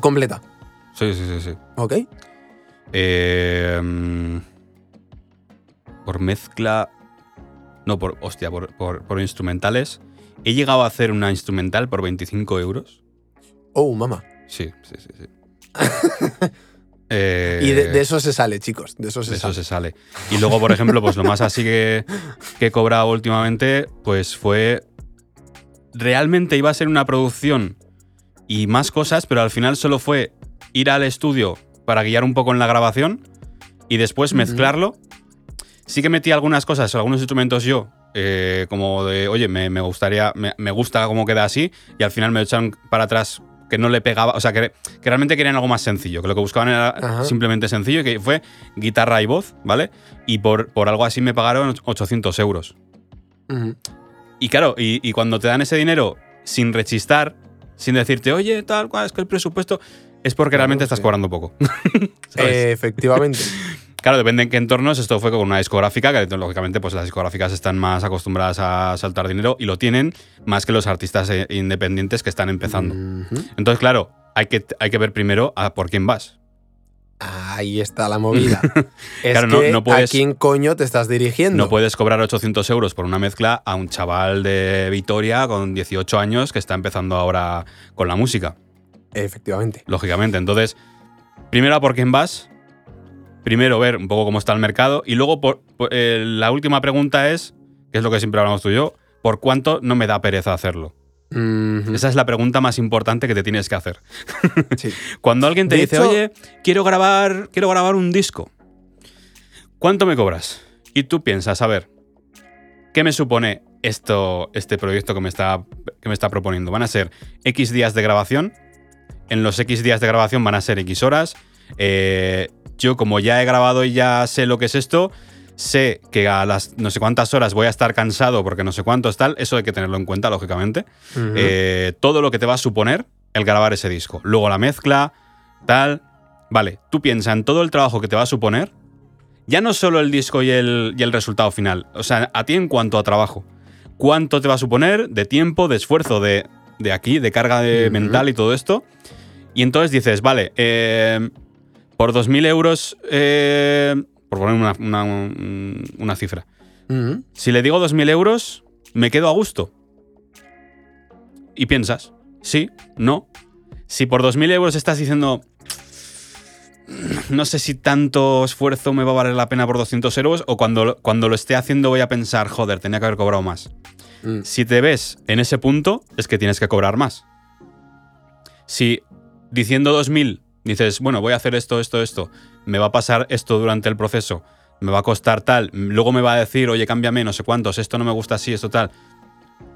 Completa. Sí, sí, sí, sí. ¿Ok? Eh, por mezcla. No, por. Hostia, por, por- por instrumentales. He llegado a hacer una instrumental por 25 euros. Oh, mamá. Sí, sí, sí. sí. (laughs) Eh, Y de, de eso se sale, chicos. De eso se de eso sale. se sale. Y luego, por ejemplo, pues lo más así que, que he cobrado últimamente, pues fue. Realmente iba a ser una producción y más cosas, pero al final solo fue ir al estudio para guiar un poco en la grabación y después mezclarlo. Sí que metí algunas cosas, algunos instrumentos yo, eh, como de, oye, me, me gustaría, me, me gusta cómo queda así, y al final me echaron para atrás que no le pegaba, o sea, que, que realmente querían algo más sencillo, que lo que buscaban era Ajá. simplemente sencillo, y que fue guitarra y voz, ¿vale? Y por, por algo así me pagaron 800 euros. Y claro, y, y cuando te dan ese dinero sin rechistar, sin decirte, oye, tal cual, es que el presupuesto, es porque realmente estás cobrando poco. (laughs) ¿Sabes? Eh, efectivamente. (laughs) Claro, depende en qué entornos. Esto fue con una discográfica, que lógicamente pues las discográficas están más acostumbradas a saltar dinero y lo tienen más que los artistas eh, independientes que están empezando. Entonces, claro, hay que, hay que ver primero a por quién vas. Ahí está la movida. (laughs) es Claro, no- que no puedes- ¿a quién coño te estás dirigiendo? No puedes cobrar 800 euros por una mezcla a un chaval de Vitoria con 18 años que está empezando ahora con la música, Efectivamente. lógicamente. Entonces, primero a por quién vas, primero ver un poco cómo está el mercado y luego por, por- eh, la última pregunta es, que es lo que siempre hablamos tú y yo, ¿por cuánto no me da pereza hacerlo? Esa es la pregunta más importante que te tienes que hacer. (laughs) Sí. Cuando alguien te De dice, hecho- oye, quiero grabar, quiero grabar un disco, ¿cuánto me cobras? Y tú piensas, a ver, ¿qué me supone esto, este proyecto que me, está, que me está proponiendo? ¿Van a ser X días de grabación? En los X días de grabación van a ser X horas. Eh, yo, como ya he grabado y ya sé lo que es esto, sé que a las no sé cuántas horas voy a estar cansado porque no sé cuántos tal. Eso hay que tenerlo en cuenta, lógicamente. Eh, todo lo que te va a suponer el grabar ese disco. Luego la mezcla, tal. Vale, tú piensa en todo el trabajo que te va a suponer. Ya no solo el disco y el, y el resultado final. O sea, a ti en cuanto a trabajo. ¿Cuánto te va a suponer de tiempo, de esfuerzo, de, de aquí, de carga de mental y todo esto? Y entonces dices, vale, eh, por 2.000 euros, eh, por poner una, una- un- una cifra, si le digo 2.000 euros, me quedo a gusto. Y piensas, sí, no. Si por 2.000 euros estás diciendo, no sé si tanto esfuerzo me va a valer la pena por 200 euros, o cuando, cuando lo esté haciendo voy a pensar, joder, tenía que haber cobrado más. Mm. Si te ves en ese punto, es que tienes que cobrar más. Si diciendo 2000 dices, bueno, voy a hacer esto, esto, esto, me va a pasar esto durante el proceso, me va a costar tal, luego me va a decir, oye, cámbiame, no sé cuántos, esto no me gusta así, esto tal.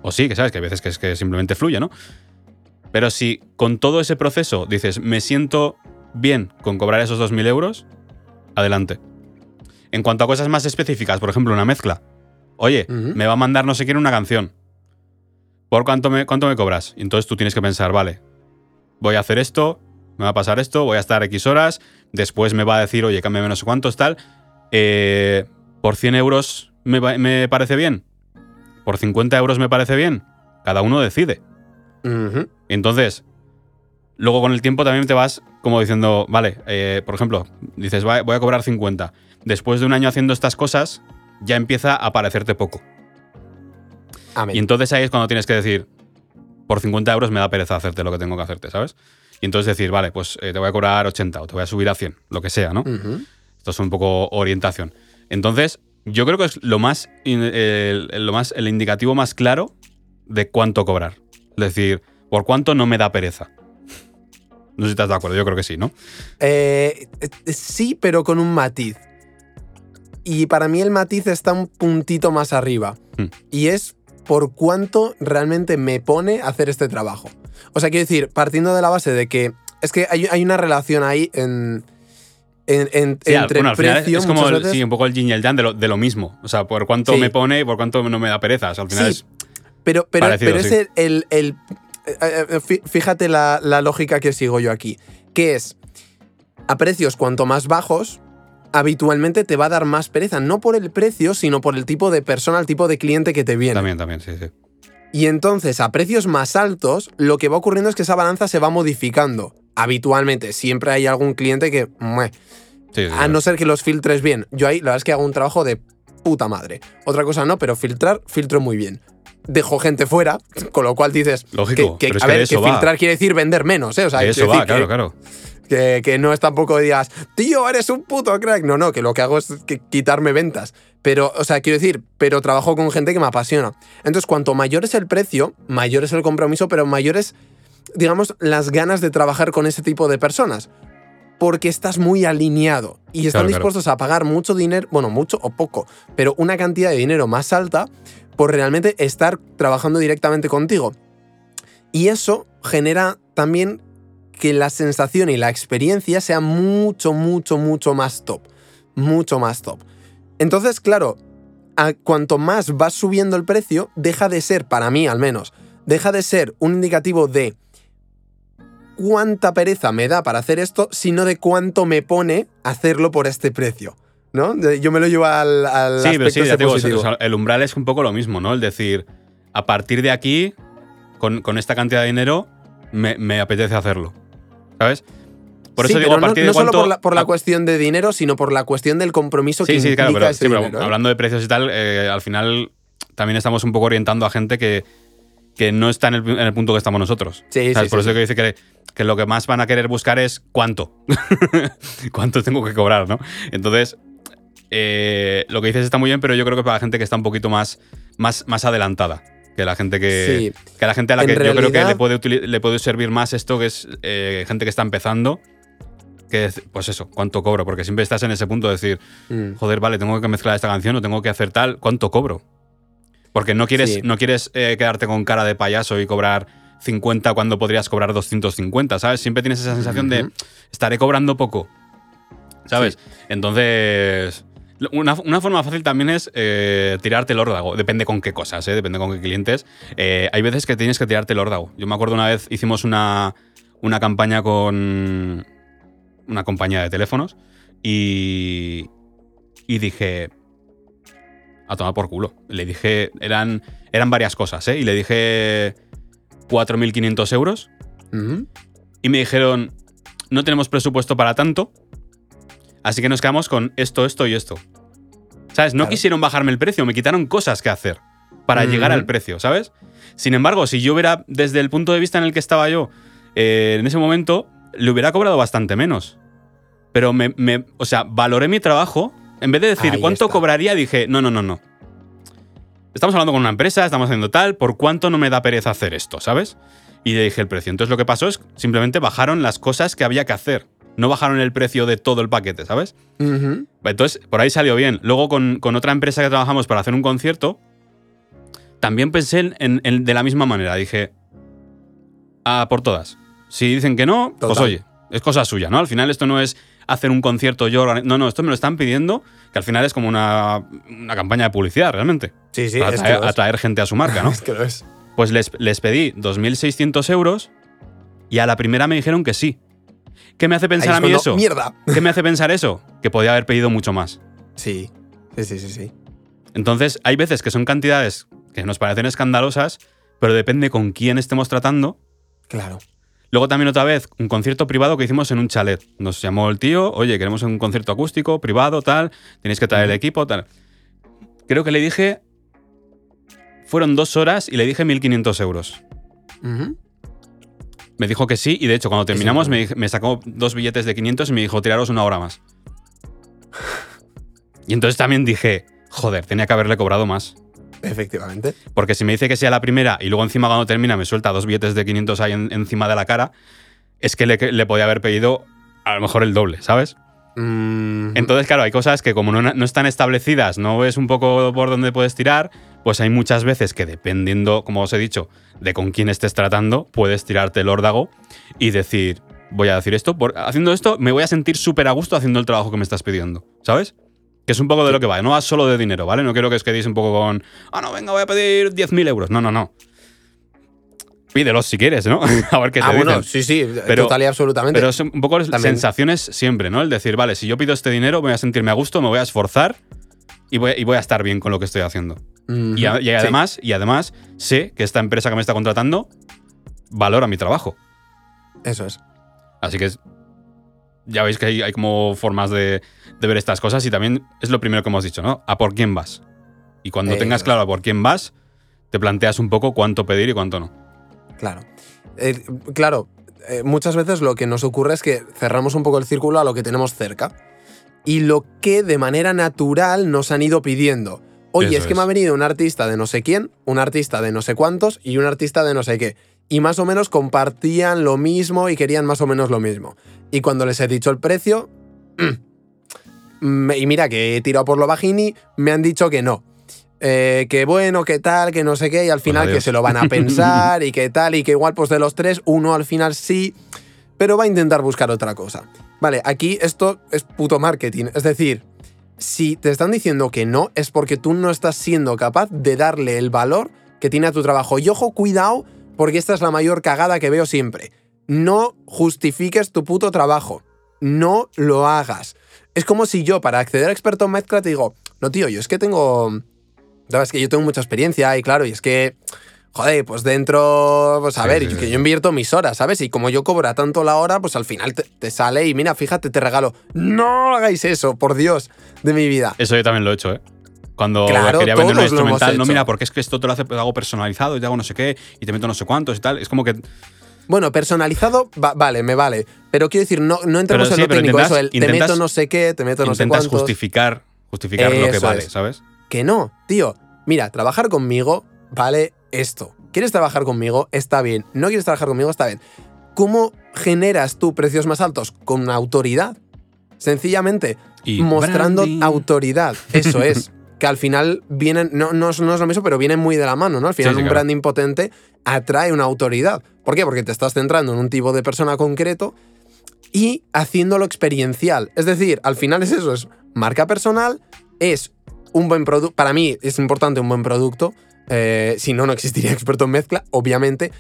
O sí, que sabes que hay veces que es que simplemente fluye, ¿no? Pero si con todo ese proceso dices, me siento bien con cobrar esos 2.000 euros, adelante. En cuanto a cosas más específicas, por ejemplo, una mezcla. Oye, me va a mandar no sé quién una canción. ¿Por cuánto me, cuánto me cobras? Y entonces tú tienes que pensar, vale, voy a hacer esto, me va a pasar esto, voy a estar X horas, después me va a decir, oye, cámbiame no sé cuántos, tal. Eh, ¿Por 100 euros me, parece bien? ¿Por 50 euros me parece bien? Cada uno decide. Entonces, luego con el tiempo también te vas como diciendo, vale, eh, por ejemplo, dices, "Va- voy a cobrar 50. Después de un año haciendo estas cosas, ya empieza a parecerte poco. Amén. Y entonces ahí es cuando tienes que decir, por 50 euros me da pereza hacerte lo que tengo que hacerte, ¿sabes? Y entonces decir, vale, pues eh, te voy a cobrar 80 o te voy a subir a 100, lo que sea, ¿no? Esto es un poco orientación. Entonces, yo creo que es lo más, lo más, el indicativo más claro de cuánto cobrar. Es decir, por cuánto no me da pereza. No sé si estás de acuerdo, yo creo que sí, ¿no? Eh, eh, sí, pero con un matiz. Y para mí el matiz está un puntito más arriba. Hmm. Y es por cuánto realmente me pone hacer este trabajo. O sea, quiero decir, partiendo de la base de que es que hay, hay una relación ahí en, en- en- Sí, al- entre bueno, al final precio. es como el- sí, un poco el yin y el yang de lo, de lo mismo. O sea, por cuánto Sí. me pone y por cuánto no me da pereza. O sea, al final es. Pero, pero, Parecido, pero es el, el- eh, eh, fí- fíjate la, la lógica que sigo yo aquí, que es, a precios cuanto más bajos, habitualmente te va a dar más pereza, no por el precio, sino por el tipo de persona, el tipo de cliente que te viene. También, también, sí, sí. Y entonces, a precios más altos, lo que va ocurriendo es que esa balanza se va modificando. Habitualmente, siempre hay algún cliente que... mueh, Sí, sí, a no ser que los filtres bien. Yo ahí, la verdad es que hago un trabajo de puta madre. Otra cosa no, pero filtrar, filtro muy bien. Dejo gente fuera, (laughs) con lo cual dices. Lógico, que, que- pero es a que ver, que va. filtrar quiere decir vender menos, ¿eh? O sea, De eso va, claro, claro. Que, que no es tampoco digas, tío, eres un puto crack. No, no, que lo que hago es que quitarme ventas. Pero, o sea, quiero decir, pero trabajo con gente que me apasiona. Entonces, cuanto mayor es el precio, mayor es el compromiso, pero mayores, digamos, las ganas de trabajar con ese tipo de personas. Porque estás muy alineado y están Claro, claro. dispuestos a pagar mucho dinero, bueno, mucho o poco, pero una cantidad de dinero más alta por realmente estar trabajando directamente contigo. Y eso genera también que la sensación y la experiencia sea mucho, mucho, mucho más top. Mucho más top. Entonces, claro, a cuanto más vas subiendo el precio, deja de ser, para mí al menos, deja de ser un indicativo de cuánta pereza me da para hacer esto, sino de cuánto me pone hacerlo por este precio. ¿No? Yo me lo llevo al, al Sí, pero sí, ya te digo, positivo. o sea, el umbral es un poco lo mismo, ¿no? El decir, a partir de aquí, con, con esta cantidad de dinero, me, me apetece hacerlo. ¿Sabes? Por eso Sí, digo, pero a no- partir no, de cuánto. solo por la, por la a- cuestión de dinero, sino por la cuestión del compromiso que Sí, sí, claro, implica pero, ese sí, pero dinero, ¿eh? hablando de precios y tal, eh, al final también estamos un poco orientando a gente que, que no está en el, en el punto que estamos nosotros. Sí, ¿Sabes? sí, Por sí, eso que dice que, que lo que más van a querer buscar es cuánto. (laughs) cuánto tengo que cobrar, ¿no? Entonces, eh, lo que dices está muy bien, pero yo creo que para la gente que está un poquito más, más, más adelantada. Que la gente que. Sí. Que la gente a la En que yo creo que le puede, le puede servir más esto, que es eh, gente que está empezando. Que, es, pues eso, cuánto cobro. Porque siempre estás en ese punto de decir, Mm. joder, vale, tengo que mezclar esta canción o tengo que hacer tal, ¿cuánto cobro? Porque no quieres, Sí. no quieres eh, quedarte con cara de payaso y cobrar 50 cuando podrías cobrar 250, ¿sabes? Siempre tienes esa sensación de estaré cobrando poco, ¿sabes? Entonces, una, una forma fácil también es eh, tirarte el órdago. Depende con qué cosas, ¿eh? depende con qué clientes. Eh, hay veces que tienes que tirarte el órdago. Yo me acuerdo una vez hicimos una, una campaña con una compañía de teléfonos y, y dije, a tomar por culo. Le dije, eran, eran varias cosas, ¿eh? Y le dije 4.500 euros Ujú. y me dijeron, no tenemos presupuesto para tanto, así que nos quedamos con esto, esto y esto. ¿Sabes? No Claro. quisieron bajarme el precio, me quitaron cosas que hacer para llegar al precio, ¿sabes? Sin embargo, si yo hubiera, desde el punto de vista en el que estaba yo, eh, en ese momento, le hubiera cobrado bastante menos. Pero me, me- o sea, valoré mi trabajo. En vez de decir Ahí cuánto está. cobraría, dije, no, no, no, no. Estamos hablando con una empresa, estamos haciendo tal, ¿por cuánto no me da pereza hacer esto, ¿sabes? Y le dije el precio. Entonces lo que pasó es simplemente bajaron las cosas que había que hacer. No bajaron el precio de todo el paquete, ¿sabes? Entonces, por ahí salió bien. Luego, con, con otra empresa que trabajamos para hacer un concierto, también pensé en, en- en- de la misma manera. Dije, a por todas. Si dicen que no, pues oye, es cosa suya, ¿no? Al final esto no es hacer un concierto yo. No, no, esto me lo están pidiendo, que al final es como una, una campaña de publicidad, realmente. Sí, sí, para es que atraer, lo es. atraer gente a su marca, ¿no? (laughs) Es que lo es. Pues les, les pedí 2.600 euros y a la primera me dijeron que sí. ¿Qué me hace pensar a mí eso? ¡Mierda! ¿Qué me hace pensar eso? Que podía haber pedido mucho más. Sí, sí, sí, sí. sí. Entonces, hay veces que son cantidades que nos parecen escandalosas, pero depende con quién estemos tratando. Claro. Luego también otra vez, un concierto privado que hicimos en un chalet. Nos llamó el tío, oye, queremos un concierto acústico, privado, tal, tenéis que traer el equipo, tal. Creo que le dije, fueron dos horas y le dije 1.500 euros. Ujú. Me dijo que sí y de hecho cuando terminamos me, sacó dos billetes de 500 y me dijo, tiraros una hora más. (laughs) Y entonces también dije, joder, tenía que haberle cobrado más. Efectivamente. Porque si me dice que sea la primera y luego encima cuando termina me suelta dos billetes de 500 ahí en- encima de la cara, es que le, le podía haber pedido a lo mejor el doble, ¿sabes? Mm, Entonces, claro, hay cosas que como no, no están establecidas, no ves un poco por dónde puedes tirar, pues hay muchas veces que dependiendo, como os he dicho, de con quién estés tratando, puedes tirarte el órdago y decir, voy a decir esto, por, haciendo esto me voy a sentir súper a gusto haciendo el trabajo que me estás pidiendo, ¿sabes? Que es un poco de lo que va, no va solo de dinero, ¿vale? No quiero que os quedéis un poco con, ah, no, venga, voy a pedir 10.000 euros. No, no, no. pídelos si quieres, ¿no? (laughs) a ver qué te Ah, bueno, sí, sí, Pero- total y absolutamente. Pero es un poco También. sensaciones siempre, ¿no? El decir, vale, si yo pido este dinero, voy a sentirme a gusto, me voy a esforzar y voy, y voy a estar bien con lo que estoy haciendo. Y, sí. además, y además, sé que esta empresa que me está contratando valora mi trabajo. Eso es. Así que ya veis que hay, hay como formas de, de ver estas cosas y también es lo primero que hemos dicho, ¿no? A por quién vas. Y cuando tengas claro a por quién vas, te planteas un poco cuánto pedir y cuánto no. Claro. Eh, claro, eh, muchas veces lo que nos ocurre es que cerramos un poco el círculo a lo que tenemos cerca. Y lo que de manera natural nos han ido pidiendo. Oye, Eso es que es. me ha venido un artista de no sé quién, un artista de no sé cuántos y un artista de no sé qué. Y más o menos compartían lo mismo y querían más o menos lo mismo. Y cuando les he dicho el precio, mm, y mira que he tirado por lo bajini, me han dicho que no. Eh, que bueno, que tal, que no sé qué, y al final que se lo van a (laughs) pensar y que tal, y que igual pues de los tres, uno al final sí, pero va a intentar buscar otra cosa. Vale, aquí esto es puto marketing, es decir, si te están diciendo que no, es porque tú no estás siendo capaz de darle el valor que tiene a tu trabajo. Y ojo, cuidado, porque esta es la mayor cagada que veo siempre. No justifiques tu puto trabajo. No lo hagas. Es como si yo, para acceder a experto en mezcla, te digo, no, tío, yo es que tengo. Sabes que yo tengo mucha experiencia y claro, y es que. Joder, pues dentro. Pues a Sí, ver, sí, que sí. yo invierto mis horas, ¿sabes? Y como yo cobra tanto la hora, pues al final te, te sale y mira, fíjate, te regalo. No hagáis eso, por Dios, de mi vida. Eso yo también lo he hecho, ¿eh? Cuando Claro, quería vender un instrumental, no, mira, porque es que esto te lo hace- hago personalizado y te hago no sé qué y te meto no sé cuántos y tal. Es como que. Bueno, personalizado, va- vale, me vale. Pero quiero decir, no, no entremos Pero en lo técnico. intentas- eso, el te intentas- meto no sé qué, te meto no sé intentas cuántos. justificar, justificar lo que vale, es. ¿sabes? Que no, tío. Mira, trabajar conmigo vale esto. ¿Quieres trabajar conmigo? Está bien. ¿No quieres trabajar conmigo? Está bien. ¿Cómo generas tú precios más altos? Con autoridad. Sencillamente, Y mostrando branding. autoridad. Eso (laughs) es. Que al final vienen, no, no, es- no es lo mismo, pero vienen muy de la mano, ¿no? Al final Sí, sí, un claro. branding potente atrae una autoridad. ¿Por qué? Porque te estás centrando en un tipo de persona concreto y haciéndolo experiencial. Es decir, al final es eso, es marca personal, es un buen producto. Para mí es importante un buen producto. Eh, si no, no existiría (laughs) experto en mezcla, obviamente.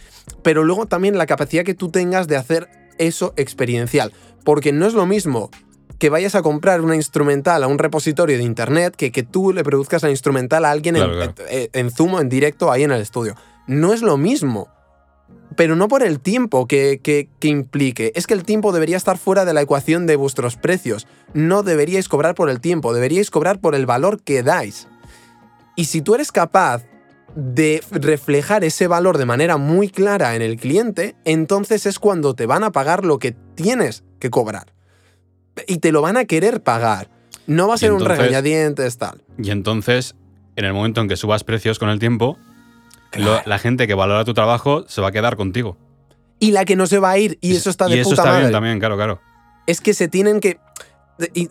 Pero luego también la capacidad que tú tengas de hacer eso experiencial. Porque no es lo mismo que vayas a comprar una instrumental a un repositorio de internet que que tú le produzcas la instrumental a alguien en- Claro, claro. eh, en Zoom, en directo, ahí en el estudio. No es lo mismo pero no por el tiempo que, que- que implique. Es que el tiempo debería estar fuera de la ecuación de vuestros precios. No deberíais cobrar por el tiempo, deberíais cobrar por el valor que dais. Y si tú eres capaz de reflejar ese valor de manera muy clara en el cliente, entonces es cuando te van a pagar lo que tienes que cobrar. Y te lo van a querer pagar. No va a ser un regañadientes, tal. Y entonces, en el momento en que subas precios con el tiempo, lo- la gente que valora tu trabajo se va a quedar contigo. Y la que no se va a ir, y eso está de y eso puta está madre. bien también, claro, claro. es que se tienen que. Y,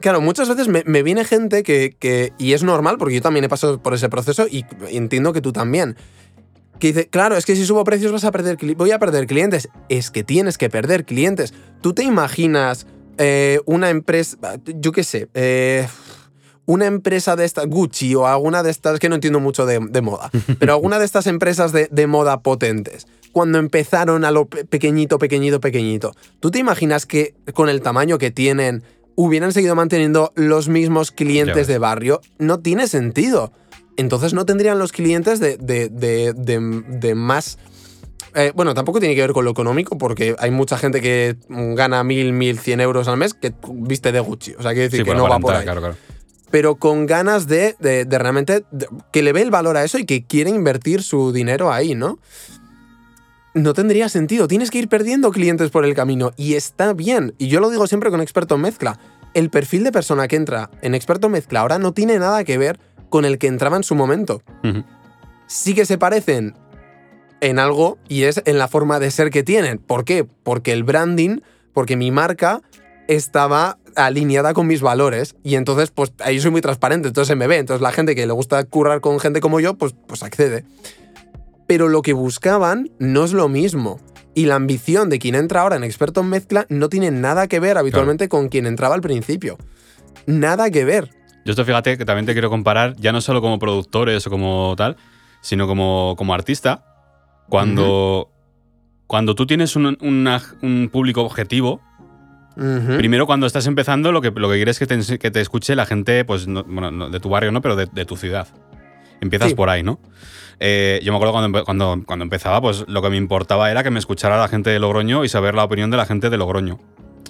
claro, muchas veces me, me viene gente que, que- Y es normal, porque yo también he pasado por ese proceso y entiendo que tú también. Que dice, claro, es que si subo precios vas a perder, voy a perder clientes. Es que tienes que perder clientes. ¿Tú te imaginas eh, una empresa, yo qué sé, eh, una empresa de estas, Gucci o alguna de estas, que no entiendo mucho de, de moda, (laughs) pero alguna de estas empresas de, de moda potentes, cuando empezaron a lo pe- pequeñito, pequeñito, pequeñito, ¿tú te imaginas que con el tamaño que tienen hubieran seguido manteniendo los mismos clientes de barrio? No tiene sentido. Entonces no tendrían los clientes de, de- de- de- más... eh, bueno, tampoco tiene que ver con lo económico, porque hay mucha gente que gana mil, mil cien euros al mes que viste de Gucci. O sea, quiere decir Sí, que no va por ahí claro, claro. pero con ganas de, realmente que le ve el valor a eso y que quiere invertir su dinero ahí, ¿no? No tendría sentido. Tienes que ir perdiendo clientes por el camino y está bien. Y yo lo digo siempre con experto en mezcla. El perfil de persona que entra en experto en mezcla ahora no tiene nada que ver con el que entraba en su momento. Sí que se parecen en algo y es en la forma de ser que tienen. ¿Por qué? Porque el branding, porque mi marca estaba alineada con mis valores y entonces pues ahí soy muy transparente, entonces se me ve, entonces la gente que le gusta currar con gente como yo pues, pues accede. Pero lo que buscaban no es lo mismo. Y la ambición de quien entra ahora en experto en mezcla no tiene nada que ver habitualmente con quien entraba al principio. Nada que ver. Yo esto fíjate que también te quiero comparar, ya no solo como productores o como tal, sino como, como artista. Cuando, cuando tú tienes un, una- un público objetivo, primero cuando estás empezando, lo que, lo que quieres es que te, que te escuche la gente, pues, no- bueno, no, de tu barrio, ¿no? Pero de, de tu ciudad. Empiezas Sí. por ahí, ¿no? Eh, yo me acuerdo cuando, cuando, cuando empezaba, pues lo que me importaba era que me escuchara la gente de Logroño y saber la opinión de la gente de Logroño.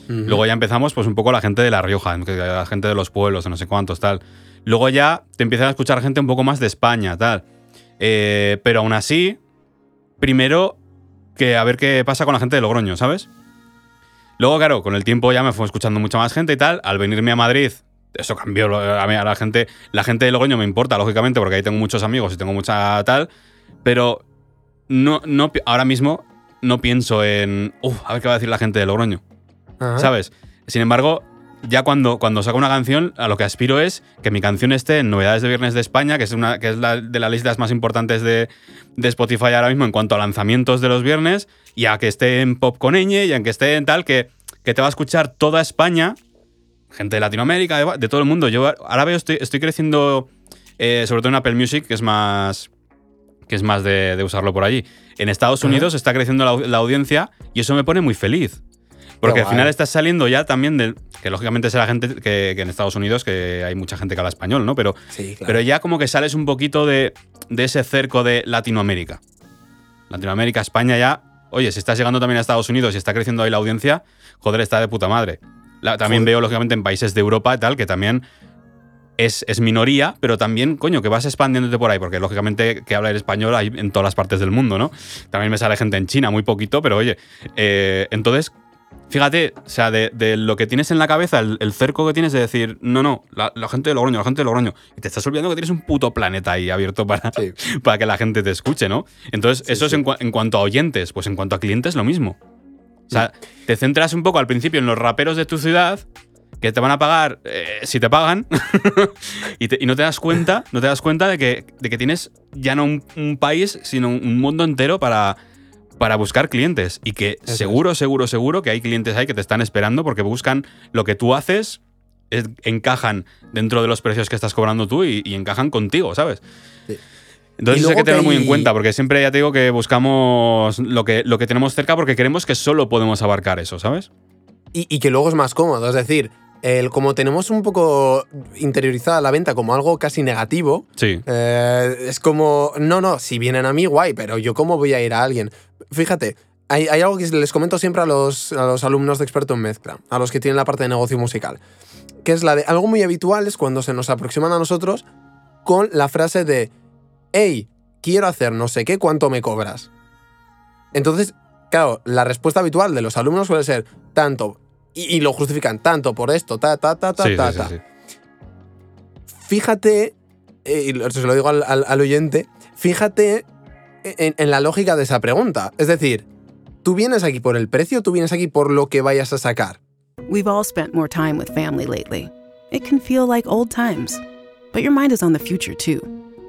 Luego ya empezamos, pues un poco la gente de La Rioja, la gente de los pueblos, de no sé cuántos, tal. Luego ya te empiezan a escuchar gente un poco más de España, tal. Eh, pero aún así, primero que a ver qué pasa con la gente de Logroño, ¿sabes? Luego, claro, con el tiempo ya me fue escuchando mucha más gente y tal. Al venirme a Madrid, eso cambió. A mí, a la gente, la gente de Logroño me importa, lógicamente, porque ahí tengo muchos amigos y tengo mucha tal. Pero no, no, ahora mismo no pienso en. Uf, a ver qué va a decir la gente de Logroño. Ajá. ¿Sabes? Sin embargo, ya cuando, cuando saco una canción, a lo que aspiro es que mi canción esté en Novedades de Viernes de España, que es, una, que es la, de las listas más importantes de, de Spotify ahora mismo en cuanto a lanzamientos de los viernes, y a que esté en Pop con Ñ, y a que esté en tal, que, que te va a escuchar toda España, gente de Latinoamérica, de, de todo el mundo. Yo ahora veo, estoy, estoy creciendo, eh, sobre todo en Apple Music, que es más que es más de, de usarlo por allí. En Estados. Unidos está creciendo la, la audiencia y eso me pone muy feliz. Porque al final estás saliendo ya también del. Que lógicamente será gente que, que en Estados Unidos, que hay mucha gente que habla español, ¿no? Pero, Sí, claro. pero ya como que sales un poquito de, de ese cerco de Latinoamérica. Latinoamérica, España ya. Oye, si estás llegando también a Estados Unidos y está creciendo ahí la audiencia, joder, está de puta madre. La- también Joder. veo, lógicamente, en países de Europa y tal, que también es, es minoría, pero también, coño, que vas expandiéndote por ahí, porque lógicamente que hablar español hay en todas las partes del mundo, ¿no? También me sale gente en China, muy poquito, pero oye. eh, entonces, fíjate, o sea, de, de lo que tienes en la cabeza, el, el cerco que tienes de decir, no, no, la, la gente de Logroño, la gente de Logroño, y te estás olvidando que tienes un puto planeta ahí abierto para, Sí. (laughs) para que la gente te escuche, ¿no? Entonces, Sí, eso es en cuanto a oyentes, pues en cuanto a clientes, lo mismo. O sea, te centras un poco al principio en los raperos de tu ciudad que te van a pagar eh, si te pagan (laughs) y, te- y no te das cuenta, no te das cuenta de que, de que tienes ya no un, un país, sino un, un mundo entero para, para buscar clientes y que Eso seguro, seguro, seguro que hay clientes ahí que te están esperando porque buscan lo que tú haces, es- encajan dentro de los precios que estás cobrando tú y, y encajan contigo, ¿sabes? Entonces eso hay que tenerlo muy en cuenta, porque siempre ya te digo que buscamos lo que, lo que tenemos cerca porque creemos que solo podemos abarcar eso, ¿sabes? Y, y que luego es más cómodo. Es decir, el, como tenemos un poco interiorizada la venta como algo casi negativo, Sí. eh, es como, no, no, si vienen a mí, guay, pero yo cómo voy a ir a alguien. Fíjate, hay, hay algo que les comento siempre a los, a los alumnos de experto en mezcla, a los que tienen la parte de negocio musical, que es la de algo muy habitual es cuando se nos aproximan a nosotros con la frase de, hey, quiero hacer no sé qué, ¿cuánto me cobras? Entonces, claro, la respuesta habitual de los alumnos suele ser tanto, y, y lo justifican tanto por esto, ta, ta, ta, ta, Sí, ta, sí, ta. sí. Fíjate, eh, y lo- se lo digo al, al- al oyente, fíjate en, en la lógica de esa pregunta. Es decir, tú vienes aquí por el precio, tú vienes aquí por lo que vayas a sacar. We've all spent more time with family lately. It can feel like old times. But your mind is on the future too,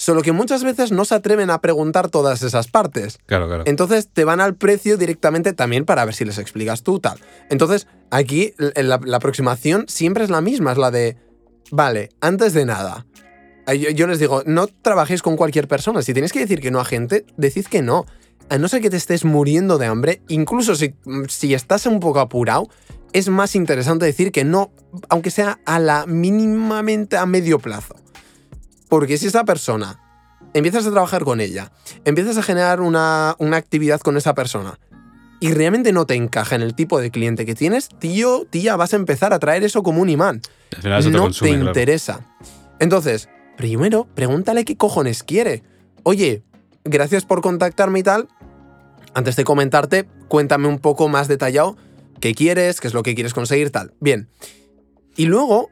Solo que muchas veces no se atreven a preguntar todas esas partes. Claro, claro. Entonces te van al precio directamente también para ver si les explicas tú tal. Entonces aquí la, la aproximación siempre es la misma, es la de, vale, antes de nada, yo, yo les digo, no trabajéis con cualquier persona, si tenéis que decir que no a gente, decid que no. A no ser que te estés muriendo de hambre, incluso si, si estás un poco apurado, es más interesante decir que no, aunque sea a la mínimamente a medio plazo. Porque si esa persona empiezas a trabajar con ella, empiezas a generar una, una actividad con esa persona y realmente no te encaja en el tipo de cliente que tienes, tío, tía, vas a empezar a traer eso como un imán. Al final eso te no consume, te claro. interesa. Entonces, primero, pregúntale qué cojones quiere. Oye, gracias por contactarme y tal. Antes de comentarte, cuéntame un poco más detallado qué quieres, qué es lo que quieres conseguir, tal. Bien. Y luego,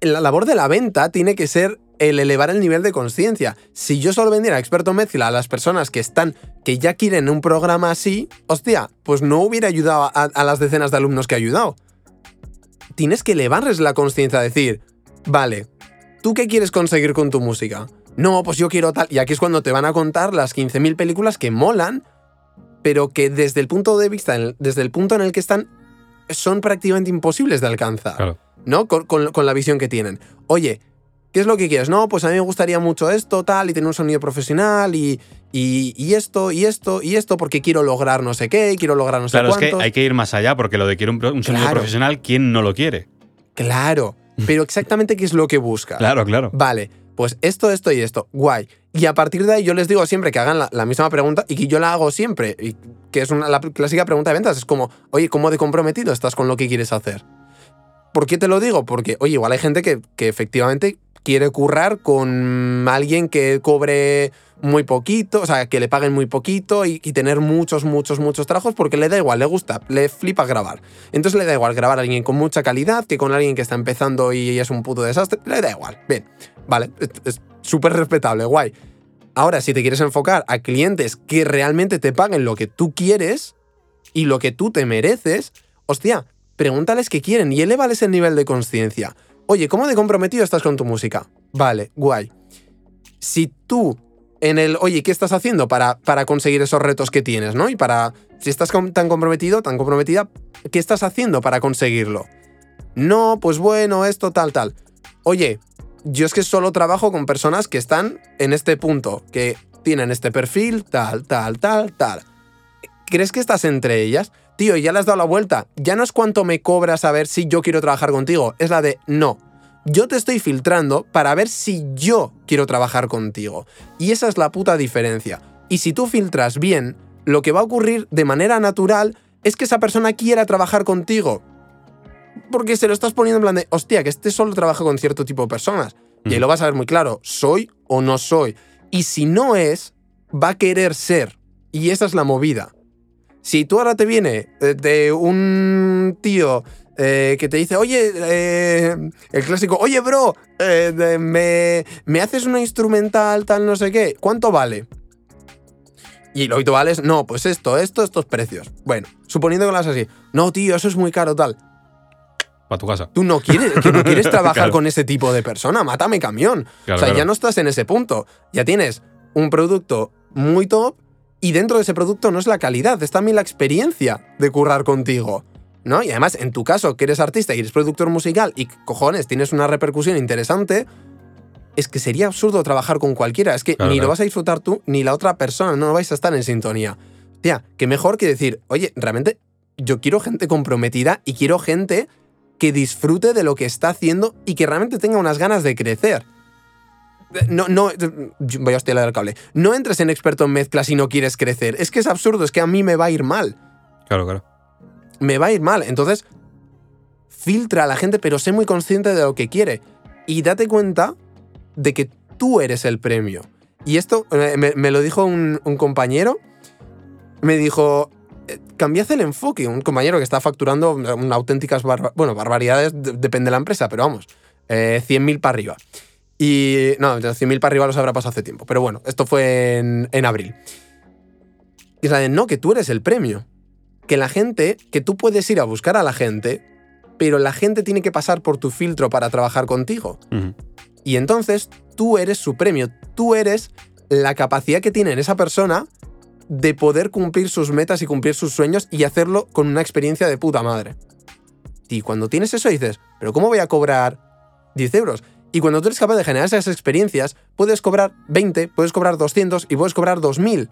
la labor de la venta tiene que ser el elevar el nivel de conciencia. Si yo solo vendiera experto mezcla a las personas que están, que ya quieren un programa así, hostia, pues no hubiera ayudado a, a las decenas de alumnos que he ayudado. tienes que elevarles la conciencia, decir, vale, ¿tú qué quieres conseguir con tu música? No, pues yo quiero tal. Y aquí es cuando te van a contar las 15.000 películas que molan, pero que desde el punto de vista, desde el punto en el que están, son prácticamente imposibles de alcanzar. Claro. ¿No? Con, con- con la visión que tienen. Oye, ¿qué es lo que quieres? No, pues a mí me gustaría mucho esto, tal, y tener un sonido profesional, y, y, y esto, y esto, y esto, porque quiero lograr no sé qué, y quiero lograr no sé Claro, es que hay que ir más allá, porque lo de quiero un, sonido Claro. profesional, ¿quién no lo quiere? Claro, pero exactamente qué es lo que busca. (laughs) Claro, claro. Vale, pues esto, esto y esto. Guay. Y a partir de ahí yo les digo siempre que hagan la, la misma pregunta y que yo la hago siempre. Y que es una, la clásica pregunta de ventas. Es como, oye, ¿cómo de comprometido estás con lo que quieres hacer? ¿Por qué te lo digo? Porque, oye, igual hay gente que, que efectivamente quiere currar con alguien que cobre muy poquito, o sea, que le paguen muy poquito y, y tener muchos, muchos, muchos trabajos porque le da igual, le gusta, le flipa grabar. Entonces le da igual grabar a alguien con mucha calidad que con alguien que está empezando y es un puto desastre. Le da igual. Bien, vale, es- súper respetable, guay. Ahora, si te quieres enfocar a clientes que realmente te paguen lo que tú quieres y lo que tú te mereces, hostia, pregúntales qué quieren y elévales el nivel de conciencia. Oye, ¿cómo de comprometido estás con tu música? Vale, guay. Si tú en el, oye, ¿qué estás haciendo para, para conseguir esos retos que tienes, no? Y para, si estás tan comprometido, tan comprometida, ¿qué estás haciendo para conseguirlo? No, pues bueno, esto, tal, tal. Oye, yo es que solo trabajo con personas que están en este punto, que tienen este perfil, tal, tal, tal, tal. ¿Crees que estás entre ellas? Tío, ya le has dado la vuelta. Ya no es cuánto me cobras a ver si yo quiero trabajar contigo. Es la de no. Yo te estoy filtrando para ver si yo quiero trabajar contigo. Y esa es la puta diferencia. Y si tú filtras bien, lo que va a ocurrir de manera natural es que esa persona quiera trabajar contigo. Porque se lo estás poniendo en plan de, hostia, que este solo trabaja con cierto tipo de personas. Y ahí Ujú. lo vas a ver muy claro, soy o no soy. Y si no es, va a querer ser. Y esa es la movida. Si tú ahora te viene eh, de un tío eh, que te dice, oye, eh, el clásico, oye, bro, eh, de- me, me haces una instrumental tal no sé qué, ¿cuánto vale? Y lo que tú vales, no, pues esto, esto, estos precios. Bueno, suponiendo que lo haces así, no, tío, eso es muy caro tal. Para tu casa. Tú no quieres, que no quieres (laughs) trabajar Claro. con ese tipo de persona, mátame camión. Claro, o sea, claro. ya no estás en ese punto. Ya tienes un producto muy top y dentro de ese producto no es la calidad, es también la experiencia de currar contigo. ¿No? Y además, en tu caso, que eres artista y eres productor musical y cojones, tienes una repercusión interesante, es que sería absurdo trabajar con cualquiera. Es que Claro, ni lo vas a disfrutar tú ni la otra persona, no vais a estar en sintonía. Tía, que mejor que decir, oye, realmente yo quiero gente comprometida y quiero gente que disfrute de lo que está haciendo y que realmente tenga unas ganas de crecer. No, no, voy a hostiar del cable. No entres en experto en mezcla si no quieres crecer. Es que es absurdo, es que a mí me va a ir mal. Claro, claro. Me va a ir mal. Entonces, filtra a la gente, pero sé muy consciente de lo que quiere. Y date cuenta de que tú eres el premio. Y esto eh, me, me lo dijo un, un compañero. Me dijo, eh, cambiad el enfoque. Un compañero que está facturando auténticas barba- bueno, barbaridades, de- depende de la empresa, pero vamos, eh, 100.000 para arriba. Y no, 100.000 para arriba los habrá pasado hace tiempo. Pero bueno, esto fue en, en abril. Y la de, no, que tú eres el premio. Que la gente, que tú puedes ir a buscar a la gente, pero la gente tiene que pasar por tu filtro para trabajar contigo. Y entonces tú eres su premio, tú eres la capacidad que tiene en esa persona de poder cumplir sus metas y cumplir sus sueños y hacerlo con una experiencia de puta madre. Y cuando tienes eso dices, pero ¿cómo voy a cobrar 10 euros? Y cuando tú eres capaz de generar esas experiencias, puedes cobrar 20, puedes cobrar 200 y puedes cobrar 2000.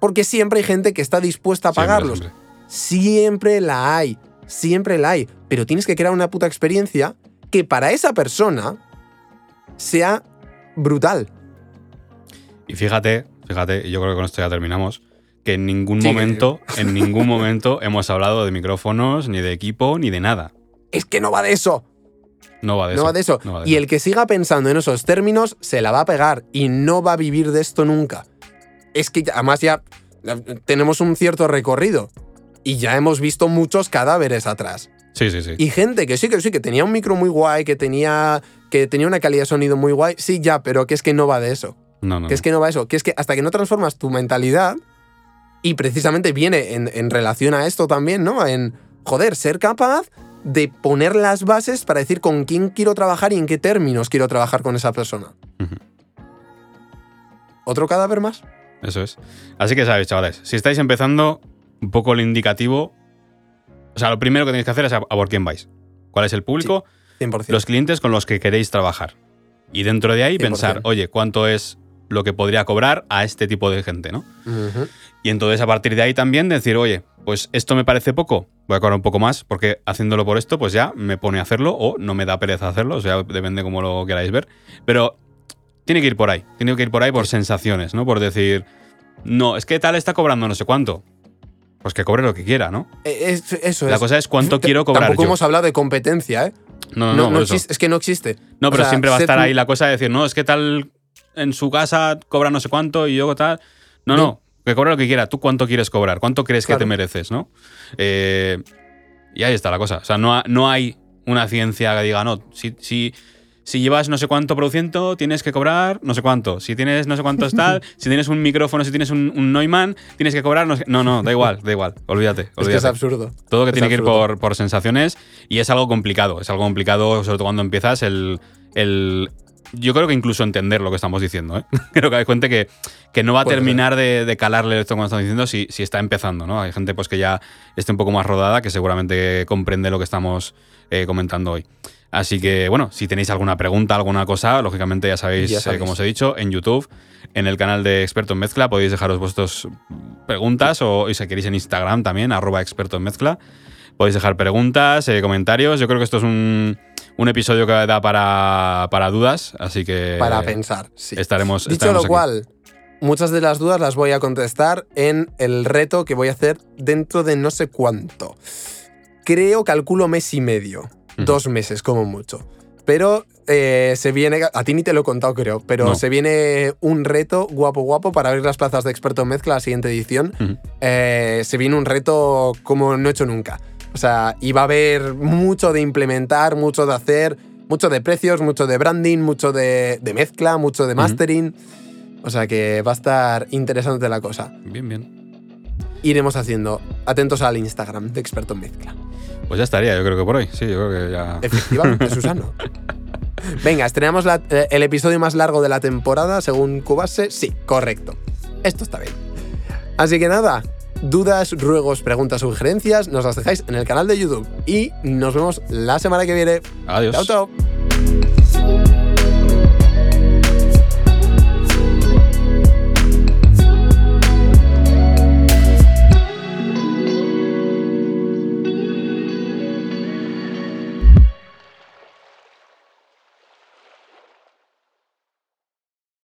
Porque siempre hay gente que está dispuesta a pagarlos. siempre. Siempre la hay, siempre la hay. Pero tienes que crear una puta experiencia que para esa persona sea brutal. Y fíjate, fíjate, y yo creo que con esto ya terminamos, que en ningún Sí, momento, en ningún (laughs) momento hemos hablado de micrófonos, ni de equipo, ni de nada. Es que no va de eso. No va de no eso. va de eso. no va de y el que siga pensando en esos términos se la va a pegar y no va a vivir de esto nunca. Es que además ya tenemos un cierto recorrido y ya hemos visto muchos cadáveres atrás. Sí, sí, sí. Y gente que sí, que sí, que tenía un micro muy guay, que tenía, que tenía una calidad de sonido muy guay, sí, ya, pero que es que no va de eso. no, no, Que es que no va eso, que es que hasta que no transformas tu mentalidad, y precisamente viene en, en relación a esto también, ¿no? En, joder, ser capaz de poner las bases para decir con quién quiero trabajar y en qué términos quiero trabajar con esa persona. ¿Otro cadáver más? Eso es. Así que sabéis, chavales, si estáis empezando, un poco el indicativo. O sea, lo primero que tenéis que hacer es a, por quién vais. ¿Cuál es el público? 100%. Los clientes con los que queréis trabajar. Y dentro de ahí 100%. pensar, oye, ¿cuánto es lo que podría cobrar a este tipo de gente, ¿no? Y entonces a partir de ahí también decir, oye, pues esto me parece poco, voy a cobrar un poco más, porque haciéndolo por esto, pues ya me pone a hacerlo o no me da pereza hacerlo, o sea, depende cómo lo queráis ver. Pero tiene que ir por ahí, tiene que ir por ahí por sensaciones, ¿no? Por decir, no, es que tal está cobrando no sé cuánto. Pues que cobre lo que quiera, ¿no? Eh, es- eso La es. cosa es cuánto T- quiero cobrar Tampoco yo. hemos hablado de competencia, ¿eh? No, no, No, no, existe- es que no existe. No, O pero sea, siempre va a estar ahí la cosa de decir, no, es que tal en su casa cobra no sé cuánto y yo tal. No, No. Que cobre lo que quiera. ¿Tú cuánto quieres cobrar? ¿Cuánto crees que te mereces, no? Eh, y ahí está la cosa. O sea, no, ha- no hay una ciencia que diga, no, si, si, si llevas no sé cuánto produciendo, tienes que cobrar no sé cuánto. Si tienes no sé cuántos tal, (laughs) si tienes un micrófono, si tienes un, un Neumann, tienes que cobrar no sé- No, no, da igual, da igual. Olvídate. Es que es absurdo. Todo que Es tiene que ir por, por sensaciones y es algo complicado. Es algo complicado, sobre todo cuando empiezas, el. el- yo creo que incluso entender lo que estamos diciendo. ¿eh? (laughs) creo que hay gente que, que no va a terminar de, de calarle esto que estamos diciendo si, si está empezando. ¿no? Hay gente pues, que ya esté un poco más rodada, que seguramente comprende lo que estamos eh, comentando hoy. Así que, bueno, si tenéis alguna pregunta, alguna cosa, lógicamente ya sabéis, Ya eh, como os he dicho, en YouTube, en el canal de Experto en Mezcla, podéis dejaros vuestras preguntas o y si queréis en Instagram también, arroba experto en mezcla. Podéis dejar preguntas, eh, comentarios. Yo creo que esto es un, un episodio que da para, para dudas, así que Para pensar, sí. estaremos. Dicho estaremos lo aquí. cual, muchas de las dudas las voy a contestar en el reto que voy a hacer dentro de no sé cuánto. Creo, calculo mes y medio. Dos meses, como mucho. Pero eh, se viene, a ti ni te lo he contado creo, pero No. se viene un reto guapo guapo para abrir las plazas de experto en mezcla la siguiente edición. Eh, se viene un reto como no he hecho nunca. O sea, va a haber mucho de implementar, mucho de hacer, mucho de precios, mucho de branding, mucho de, de mezcla, mucho de mastering. O sea que va a estar interesante la cosa. Bien, bien. Iremos haciendo. Atentos al Instagram de experto en mezcla. Pues ya estaría, yo creo que por hoy. Sí, yo creo que ya. Efectivamente, (laughs) Susano. Venga, estrenamos la- eh, el episodio más largo de la temporada, según Cubase. Sí, correcto. Esto está bien. Así que nada, dudas, ruegos, preguntas, sugerencias, nos las dejáis en el canal de YouTube. Y nos vemos la semana que viene. Adiós. Chao, chao.